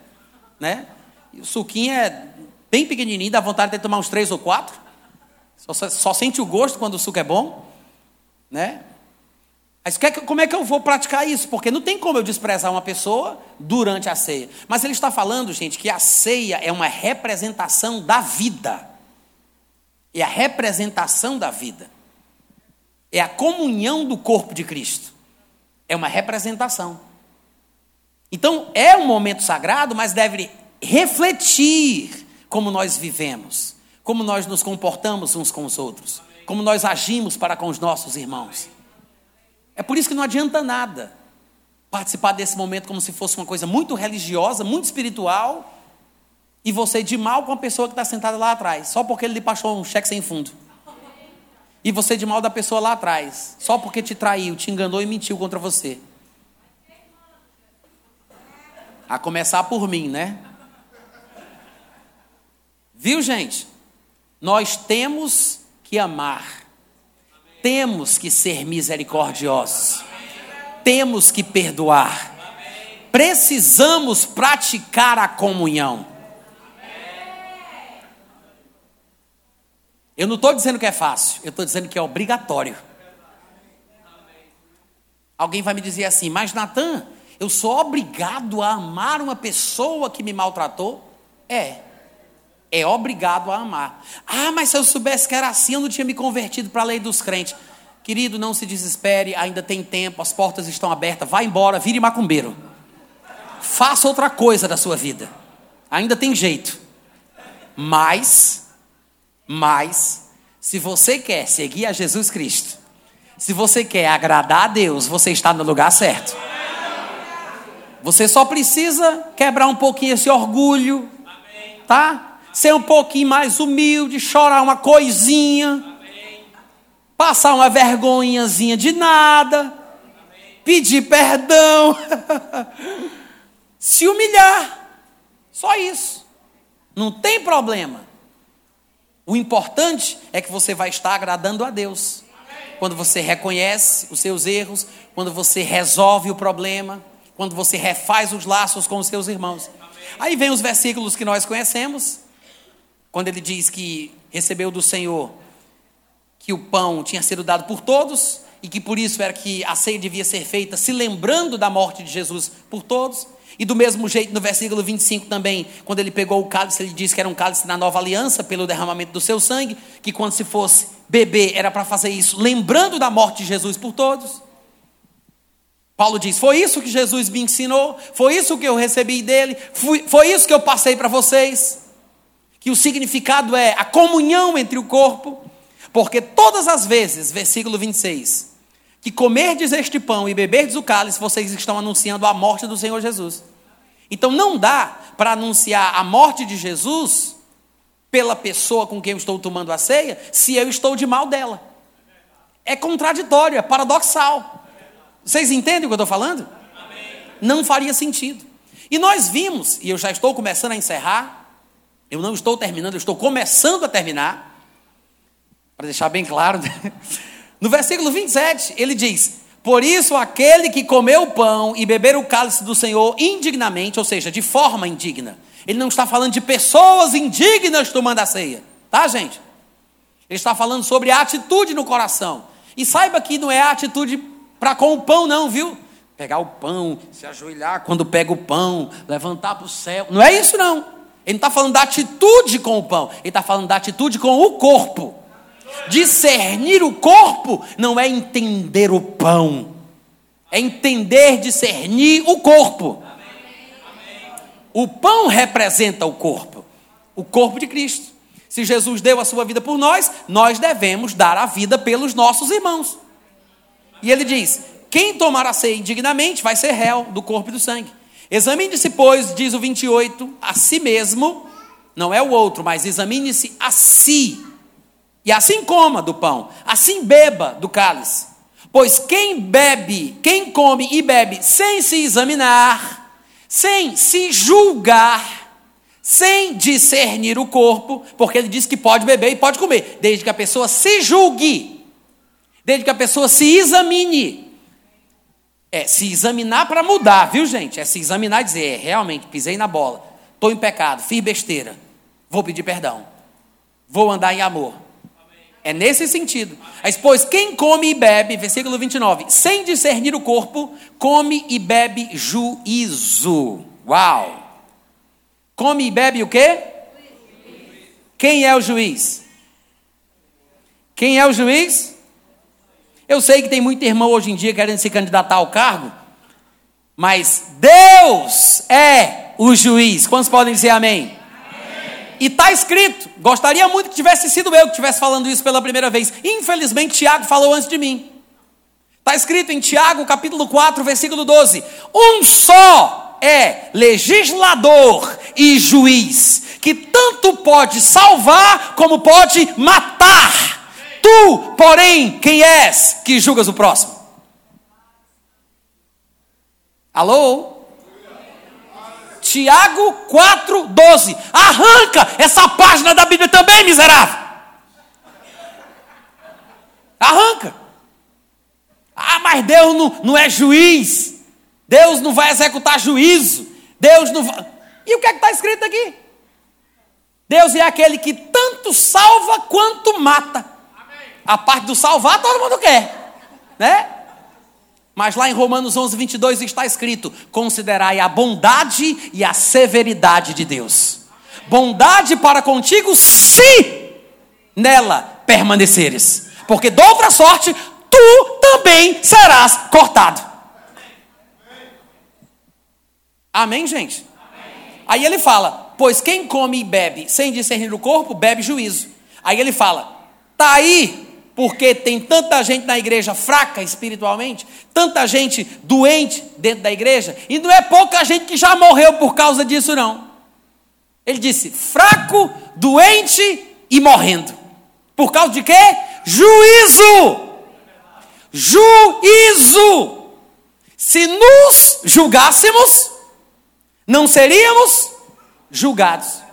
né? E o suquinho é bem pequenininho, dá vontade de tomar uns três ou quatro. Só, só sente o gosto quando o suco é bom, né? Mas como é que eu vou praticar isso? Porque não tem como eu desprezar uma pessoa durante a ceia. Mas ele está falando, gente, que a ceia é uma representação da vida é a representação da vida, é a comunhão do corpo de Cristo, é uma representação. Então, é um momento sagrado, mas deve refletir como nós vivemos, como nós nos comportamos uns com os outros, como nós agimos para com os nossos irmãos. É por isso que não adianta nada participar desse momento como se fosse uma coisa muito religiosa, muito espiritual, e você de mal com a pessoa que está sentada lá atrás, só porque ele lhe passou um cheque sem fundo. E você de mal da pessoa lá atrás, só porque te traiu, te enganou e mentiu contra você. A começar por mim, né? Viu, gente? Nós temos que amar, temos que ser misericordiosos, temos que perdoar, precisamos praticar a comunhão. Eu não estou dizendo que é fácil, eu estou dizendo que é obrigatório. Alguém vai me dizer assim, mas Natan, eu sou obrigado a amar uma pessoa que me maltratou? É. É obrigado a amar. Ah, mas se eu soubesse que era assim, eu não tinha me convertido para a lei dos crentes. Querido, não se desespere, ainda tem tempo, as portas estão abertas, vá embora, vire macumbeiro. Faça outra coisa da sua vida. Ainda tem jeito. Mas mas, se você quer seguir a Jesus Cristo, se você quer agradar a Deus, você está no lugar certo. Você só precisa quebrar um pouquinho esse orgulho, tá? Ser um pouquinho mais humilde, chorar uma coisinha, passar uma vergonhazinha de nada, pedir perdão, [LAUGHS] se humilhar. Só isso. Não tem problema. O importante é que você vai estar agradando a Deus. Quando você reconhece os seus erros, quando você resolve o problema, quando você refaz os laços com os seus irmãos. Aí vem os versículos que nós conhecemos, quando ele diz que recebeu do Senhor que o pão tinha sido dado por todos e que por isso era que a ceia devia ser feita se lembrando da morte de Jesus por todos. E do mesmo jeito, no versículo 25 também, quando ele pegou o cálice, ele disse que era um cálice da nova aliança, pelo derramamento do seu sangue, que quando se fosse beber, era para fazer isso, lembrando da morte de Jesus por todos. Paulo diz: Foi isso que Jesus me ensinou, foi isso que eu recebi dele, foi, foi isso que eu passei para vocês. Que o significado é a comunhão entre o corpo, porque todas as vezes, versículo 26, que comerdes este pão e beberdes o cálice, vocês estão anunciando a morte do Senhor Jesus. Então não dá para anunciar a morte de Jesus pela pessoa com quem eu estou tomando a ceia, se eu estou de mal dela. É contraditório, é paradoxal. Vocês entendem o que eu estou falando? Não faria sentido. E nós vimos, e eu já estou começando a encerrar, eu não estou terminando, eu estou começando a terminar, para deixar bem claro. Né? [LAUGHS] No versículo 27, ele diz: Por isso, aquele que comeu o pão e beber o cálice do Senhor indignamente, ou seja, de forma indigna. Ele não está falando de pessoas indignas tomando a ceia, tá, gente? Ele está falando sobre a atitude no coração. E saiba que não é a atitude para com o pão, não, viu? Pegar o pão, se ajoelhar quando pega o pão, levantar para o céu. Não é isso, não. Ele não está falando da atitude com o pão, ele está falando da atitude com o corpo. Discernir o corpo não é entender o pão, é entender, discernir o corpo. O pão representa o corpo, o corpo de Cristo. Se Jesus deu a sua vida por nós, nós devemos dar a vida pelos nossos irmãos. E ele diz: quem tomar a ceia indignamente vai ser réu do corpo e do sangue. Examine-se, pois, diz o 28, a si mesmo, não é o outro, mas examine-se a si. E assim coma do pão, assim beba do cálice. Pois quem bebe, quem come e bebe sem se examinar, sem se julgar, sem discernir o corpo, porque ele diz que pode beber e pode comer, desde que a pessoa se julgue, desde que a pessoa se examine. É se examinar para mudar, viu gente? É se examinar e dizer, é, realmente, pisei na bola, estou em pecado, fiz besteira, vou pedir perdão, vou andar em amor. É nesse sentido. Mas, pois quem come e bebe, versículo 29, sem discernir o corpo, come e bebe juízo. Uau! Come e bebe o quê? Quem é o juiz? Quem é o juiz? Eu sei que tem muito irmão hoje em dia querendo se candidatar ao cargo, mas Deus é o juiz. Quantos podem dizer amém? E está escrito, gostaria muito que tivesse sido eu que estivesse falando isso pela primeira vez. Infelizmente, Tiago falou antes de mim. Está escrito em Tiago, capítulo 4, versículo 12: Um só é legislador e juiz, que tanto pode salvar como pode matar. Tu, porém, quem és que julgas o próximo? Alô? Tiago 4,12. Arranca essa página da Bíblia também, miserável. Arranca. Ah, mas Deus não, não é juiz. Deus não vai executar juízo. Deus não vai. E o que é que está escrito aqui? Deus é aquele que tanto salva quanto mata. A parte do salvar todo mundo quer, né? Mas lá em Romanos 11, 22 está escrito: Considerai a bondade e a severidade de Deus. Bondade para contigo, se nela permaneceres, porque de outra sorte tu também serás cortado. Amém, gente? Amém. Aí ele fala: Pois quem come e bebe sem discernir o corpo, bebe juízo. Aí ele fala: Tá aí, porque tem tanta gente na igreja fraca espiritualmente, tanta gente doente dentro da igreja, e não é pouca gente que já morreu por causa disso, não. Ele disse: fraco, doente e morrendo. Por causa de quê? Juízo! Juízo! Se nos julgássemos, não seríamos julgados.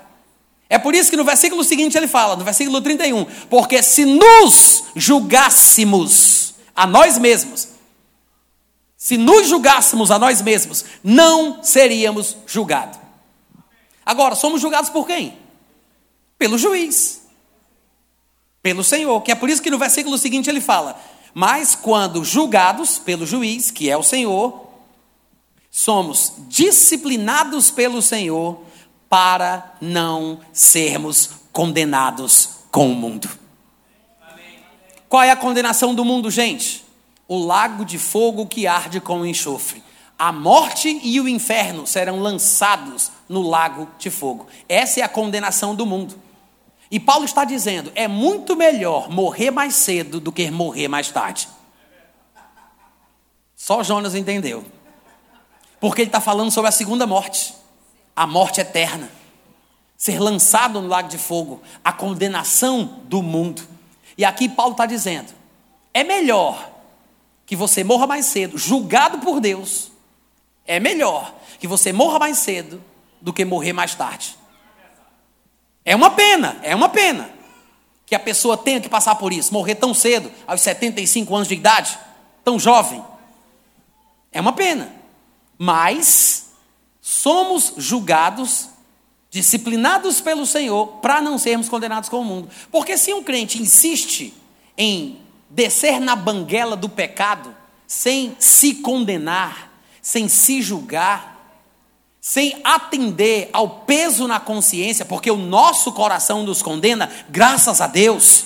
É por isso que no versículo seguinte ele fala, no versículo 31, porque se nos julgássemos a nós mesmos, se nos julgássemos a nós mesmos, não seríamos julgados. Agora, somos julgados por quem? Pelo juiz, pelo Senhor, que é por isso que no versículo seguinte ele fala: Mas quando julgados pelo juiz, que é o Senhor, somos disciplinados pelo Senhor para não sermos condenados com o mundo. Qual é a condenação do mundo, gente? O lago de fogo que arde com enxofre. A morte e o inferno serão lançados no lago de fogo. Essa é a condenação do mundo. E Paulo está dizendo: é muito melhor morrer mais cedo do que morrer mais tarde. Só Jonas entendeu. Porque ele está falando sobre a segunda morte, a morte eterna. Ser lançado no lago de fogo, a condenação do mundo. E aqui Paulo está dizendo: é melhor que você morra mais cedo, julgado por Deus. É melhor que você morra mais cedo do que morrer mais tarde. É uma pena, é uma pena que a pessoa tenha que passar por isso, morrer tão cedo, aos 75 anos de idade, tão jovem. É uma pena mas somos julgados, disciplinados pelo Senhor, para não sermos condenados com o mundo. Porque se um crente insiste em descer na banguela do pecado, sem se condenar, sem se julgar, sem atender ao peso na consciência, porque o nosso coração nos condena, graças a Deus.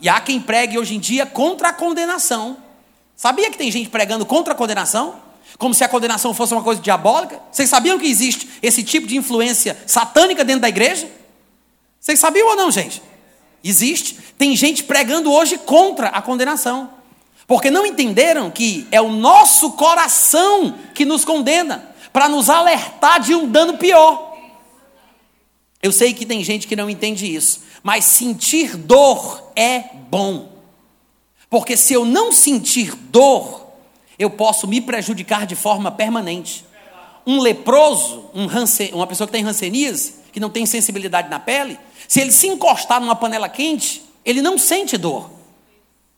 E há quem pregue hoje em dia contra a condenação. Sabia que tem gente pregando contra a condenação? Como se a condenação fosse uma coisa diabólica? Vocês sabiam que existe esse tipo de influência satânica dentro da igreja? Vocês sabiam ou não, gente? Existe. Tem gente pregando hoje contra a condenação. Porque não entenderam que é o nosso coração que nos condena, para nos alertar de um dano pior. Eu sei que tem gente que não entende isso, mas sentir dor é bom. Porque se eu não sentir dor, eu posso me prejudicar de forma permanente. Um leproso, um uma pessoa que tem ranceníase, que não tem sensibilidade na pele, se ele se encostar numa panela quente, ele não sente dor.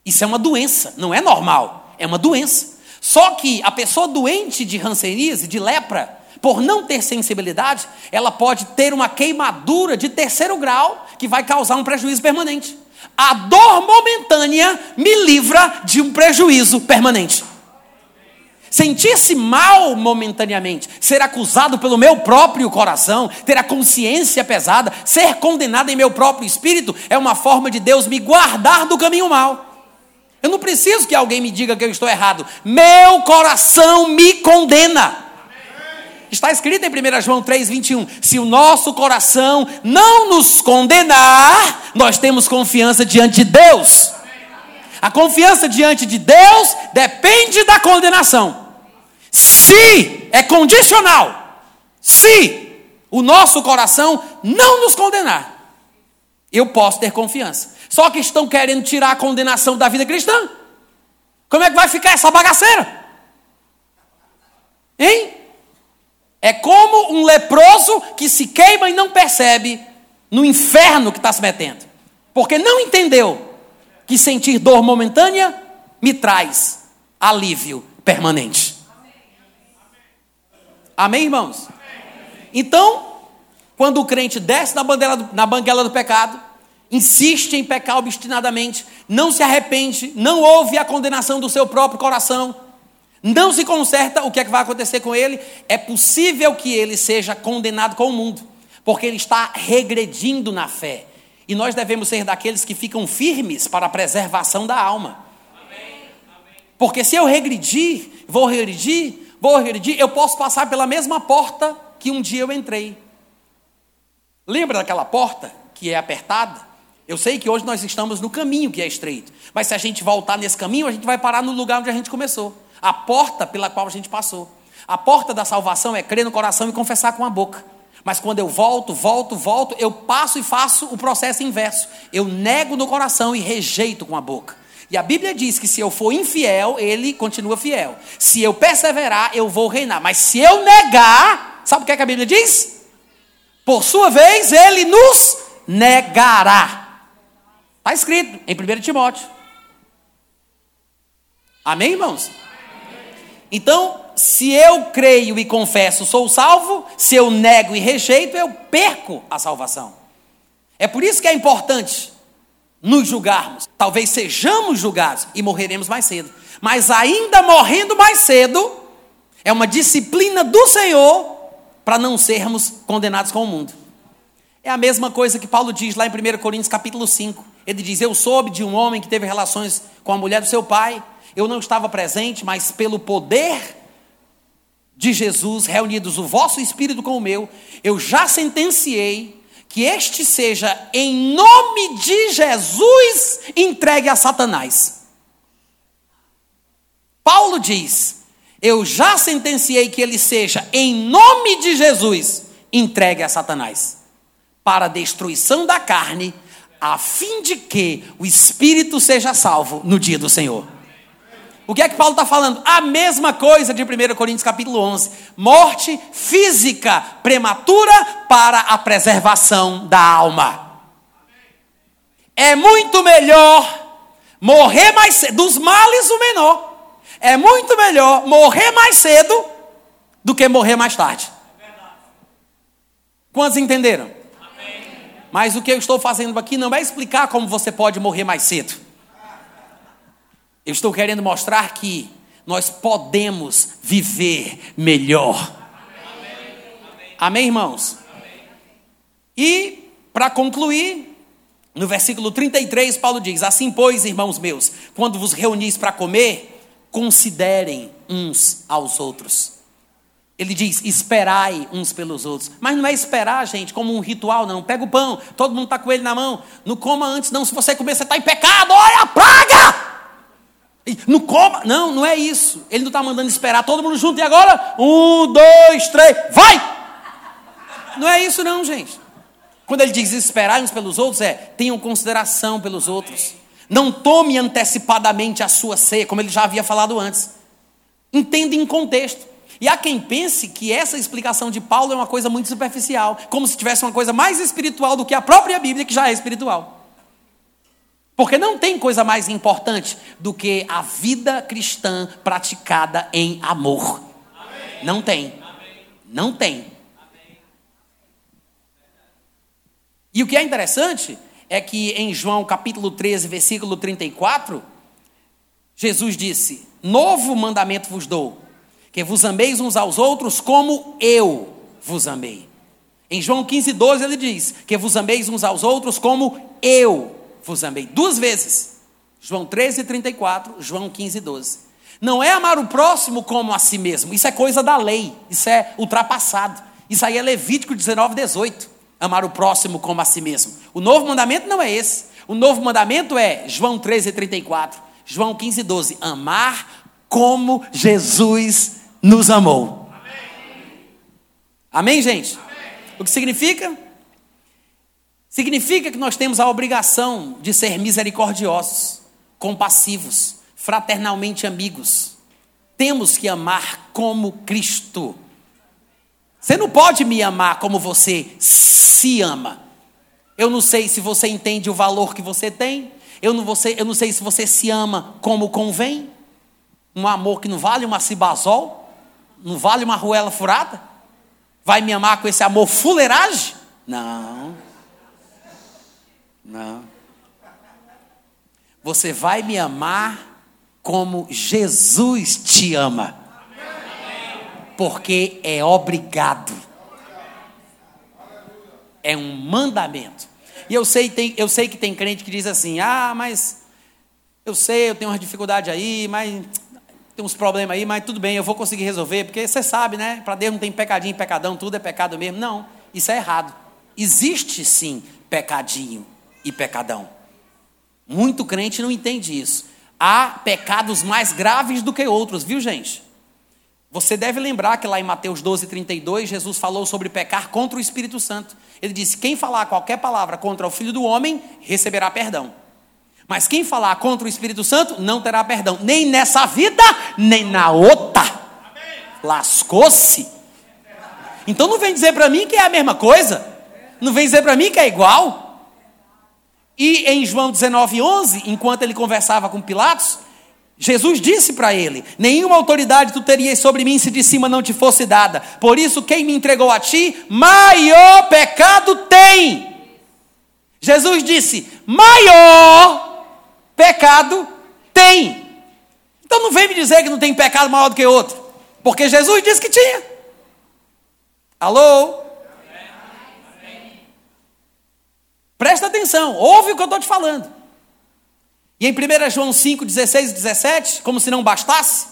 Isso é uma doença, não é normal, é uma doença. Só que a pessoa doente de hanseníase, de lepra, por não ter sensibilidade, ela pode ter uma queimadura de terceiro grau que vai causar um prejuízo permanente. A dor momentânea me livra de um prejuízo permanente. Sentir-se mal momentaneamente, ser acusado pelo meu próprio coração, ter a consciência pesada, ser condenado em meu próprio espírito, é uma forma de Deus me guardar do caminho mal. Eu não preciso que alguém me diga que eu estou errado. Meu coração me condena. Está escrito em 1 João 3, 21. Se o nosso coração não nos condenar, nós temos confiança diante de Deus. A confiança diante de Deus depende da condenação. Se é condicional, se o nosso coração não nos condenar, eu posso ter confiança. Só que estão querendo tirar a condenação da vida cristã. Como é que vai ficar essa bagaceira? Hein? É como um leproso que se queima e não percebe no inferno que está se metendo. Porque não entendeu que sentir dor momentânea me traz alívio permanente. Amém, irmãos? Então, quando o crente desce na, bandeira, na banguela do pecado, insiste em pecar obstinadamente, não se arrepende, não ouve a condenação do seu próprio coração, não se conserta, o que é que vai acontecer com ele? É possível que ele seja condenado com o mundo, porque ele está regredindo na fé. E nós devemos ser daqueles que ficam firmes para a preservação da alma. Porque se eu regredir, vou regredir, regredir, eu posso passar pela mesma porta que um dia eu entrei. Lembra daquela porta que é apertada? Eu sei que hoje nós estamos no caminho que é estreito, mas se a gente voltar nesse caminho, a gente vai parar no lugar onde a gente começou a porta pela qual a gente passou. A porta da salvação é crer no coração e confessar com a boca. Mas quando eu volto, volto, volto, eu passo e faço o processo inverso. Eu nego no coração e rejeito com a boca. E a Bíblia diz que se eu for infiel, ele continua fiel. Se eu perseverar, eu vou reinar. Mas se eu negar, sabe o que, é que a Bíblia diz? Por sua vez, ele nos negará. Está escrito em 1 Timóteo. Amém, irmãos? Então, se eu creio e confesso, sou salvo, se eu nego e rejeito, eu perco a salvação. É por isso que é importante nos julgarmos. Talvez sejamos julgados e morreremos mais cedo. Mas ainda morrendo mais cedo, é uma disciplina do Senhor para não sermos condenados com o mundo. É a mesma coisa que Paulo diz lá em 1 Coríntios capítulo 5. Ele diz: Eu soube de um homem que teve relações com a mulher do seu pai. Eu não estava presente, mas pelo poder de Jesus, reunidos o vosso espírito com o meu, eu já sentenciei que este seja, em nome de Jesus, entregue a Satanás. Paulo diz: Eu já sentenciei que ele seja, em nome de Jesus, entregue a Satanás, para a destruição da carne, a fim de que o espírito seja salvo no dia do Senhor. O que é que Paulo está falando? A mesma coisa de 1 Coríntios capítulo 11. Morte física prematura para a preservação da alma. É muito melhor morrer mais cedo, dos males o menor. É muito melhor morrer mais cedo do que morrer mais tarde. Quantos entenderam? Mas o que eu estou fazendo aqui não é explicar como você pode morrer mais cedo. Eu estou querendo mostrar que nós podemos viver melhor. Amém, Amém irmãos? Amém. E, para concluir, no versículo 33, Paulo diz: Assim, pois, irmãos meus, quando vos reunis para comer, considerem uns aos outros. Ele diz: esperai uns pelos outros. Mas não é esperar, gente, como um ritual, não. Pega o pão, todo mundo está com ele na mão. Não coma antes, não. Se você comer, você está em pecado. Olha a praga! Não coma. Não, não é isso. Ele não está mandando esperar todo mundo junto. E agora? Um, dois, três, vai! Não é isso, não, gente. Quando ele diz esperar uns pelos outros, é tenham consideração pelos outros. Não tome antecipadamente a sua ceia, como ele já havia falado antes. Entenda em contexto. E há quem pense que essa explicação de Paulo é uma coisa muito superficial, como se tivesse uma coisa mais espiritual do que a própria Bíblia, que já é espiritual. Porque não tem coisa mais importante do que a vida cristã praticada em amor. Amém. Não tem. Amém. Não tem. Amém. E o que é interessante é que em João capítulo 13, versículo 34, Jesus disse: Novo mandamento vos dou, que vos ameis uns aos outros como eu vos amei. Em João 15, 12 ele diz: Que vos ameis uns aos outros como eu vos amei. Duas vezes. João 13, 34, João 15, 12. Não é amar o próximo como a si mesmo. Isso é coisa da lei. Isso é ultrapassado. Isso aí é Levítico 19, 18. Amar o próximo como a si mesmo. O novo mandamento não é esse. O novo mandamento é João 13, 34. João 15, 12. Amar como Jesus nos amou. Amém, Amém gente? Amém. O que significa? Significa que nós temos a obrigação de ser misericordiosos, compassivos, fraternalmente amigos. Temos que amar como Cristo. Você não pode me amar como você se ama. Eu não sei se você entende o valor que você tem. Eu não, você, eu não sei se você se ama como convém. Um amor que não vale uma cibazol, não vale uma ruela furada. Vai me amar com esse amor fuleiragem? Não. Não. Você vai me amar como Jesus te ama. Porque é obrigado. É um mandamento. E eu sei, tem, eu sei que tem crente que diz assim: ah, mas eu sei, eu tenho uma dificuldade aí, mas tem uns problemas aí, mas tudo bem, eu vou conseguir resolver, porque você sabe, né? Para Deus não tem pecadinho pecadão, tudo é pecado mesmo. Não, isso é errado. Existe sim pecadinho e pecadão. Muito crente não entende isso. Há pecados mais graves do que outros, viu, gente? Você deve lembrar que lá em Mateus 12, 32, Jesus falou sobre pecar contra o Espírito Santo. Ele disse: Quem falar qualquer palavra contra o Filho do Homem receberá perdão. Mas quem falar contra o Espírito Santo não terá perdão, nem nessa vida, nem na outra. Lascou-se. Então não vem dizer para mim que é a mesma coisa. Não vem dizer para mim que é igual. E em João 19, 11, enquanto ele conversava com Pilatos, Jesus disse para ele: Nenhuma autoridade tu terias sobre mim se de cima não te fosse dada. Por isso, quem me entregou a ti, maior pecado tem. Jesus disse: Maior pecado tem. Então não vem me dizer que não tem pecado maior do que outro, porque Jesus disse que tinha. Alô? Presta atenção, ouve o que eu estou te falando. E em 1 João 5, 16 e 17, como se não bastasse,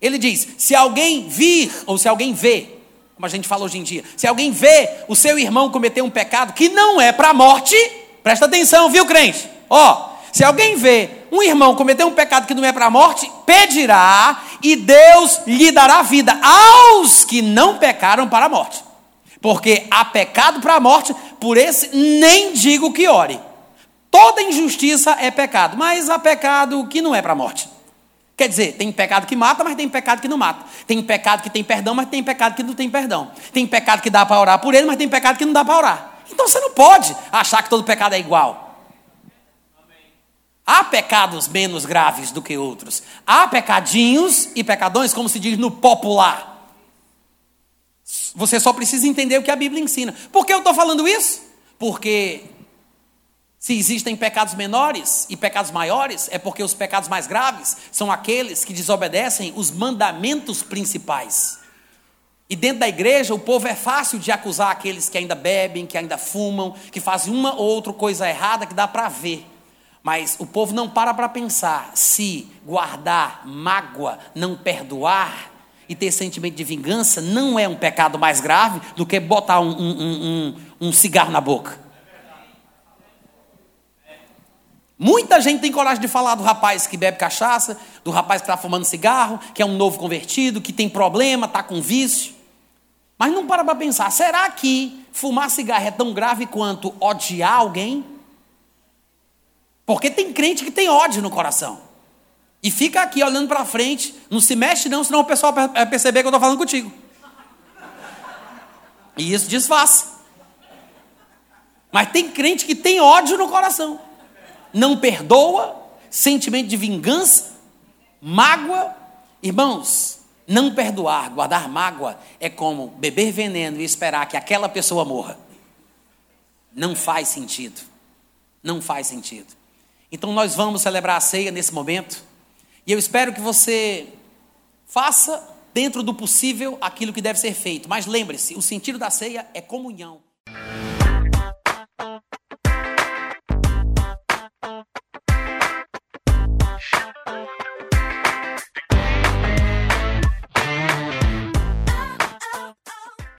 ele diz: se alguém vir, ou se alguém vê, como a gente fala hoje em dia, se alguém vê o seu irmão cometer um pecado que não é para a morte, presta atenção, viu, crente? Ó, se alguém vê um irmão cometer um pecado que não é para a morte, pedirá e Deus lhe dará vida aos que não pecaram para a morte. Porque há pecado para a morte, por esse nem digo que ore. Toda injustiça é pecado, mas há pecado que não é para a morte. Quer dizer, tem pecado que mata, mas tem pecado que não mata. Tem pecado que tem perdão, mas tem pecado que não tem perdão. Tem pecado que dá para orar por ele, mas tem pecado que não dá para orar. Então você não pode achar que todo pecado é igual. Há pecados menos graves do que outros. Há pecadinhos e pecadões, como se diz no popular. Você só precisa entender o que a Bíblia ensina. Por que eu estou falando isso? Porque se existem pecados menores e pecados maiores, é porque os pecados mais graves são aqueles que desobedecem os mandamentos principais. E dentro da igreja, o povo é fácil de acusar aqueles que ainda bebem, que ainda fumam, que fazem uma ou outra coisa errada que dá para ver. Mas o povo não para para pensar se guardar mágoa, não perdoar, e ter sentimento de vingança não é um pecado mais grave do que botar um, um, um, um cigarro na boca. Muita gente tem coragem de falar do rapaz que bebe cachaça, do rapaz que está fumando cigarro, que é um novo convertido, que tem problema, está com vício. Mas não para para pensar, será que fumar cigarro é tão grave quanto odiar alguém? Porque tem crente que tem ódio no coração. E fica aqui olhando para frente, não se mexe não, senão o pessoal vai perceber que eu estou falando contigo. E isso disfarça. Mas tem crente que tem ódio no coração. Não perdoa, sentimento de vingança, mágoa. Irmãos, não perdoar, guardar mágoa é como beber veneno e esperar que aquela pessoa morra. Não faz sentido. Não faz sentido. Então nós vamos celebrar a ceia nesse momento. E eu espero que você faça dentro do possível aquilo que deve ser feito. Mas lembre-se, o sentido da ceia é comunhão.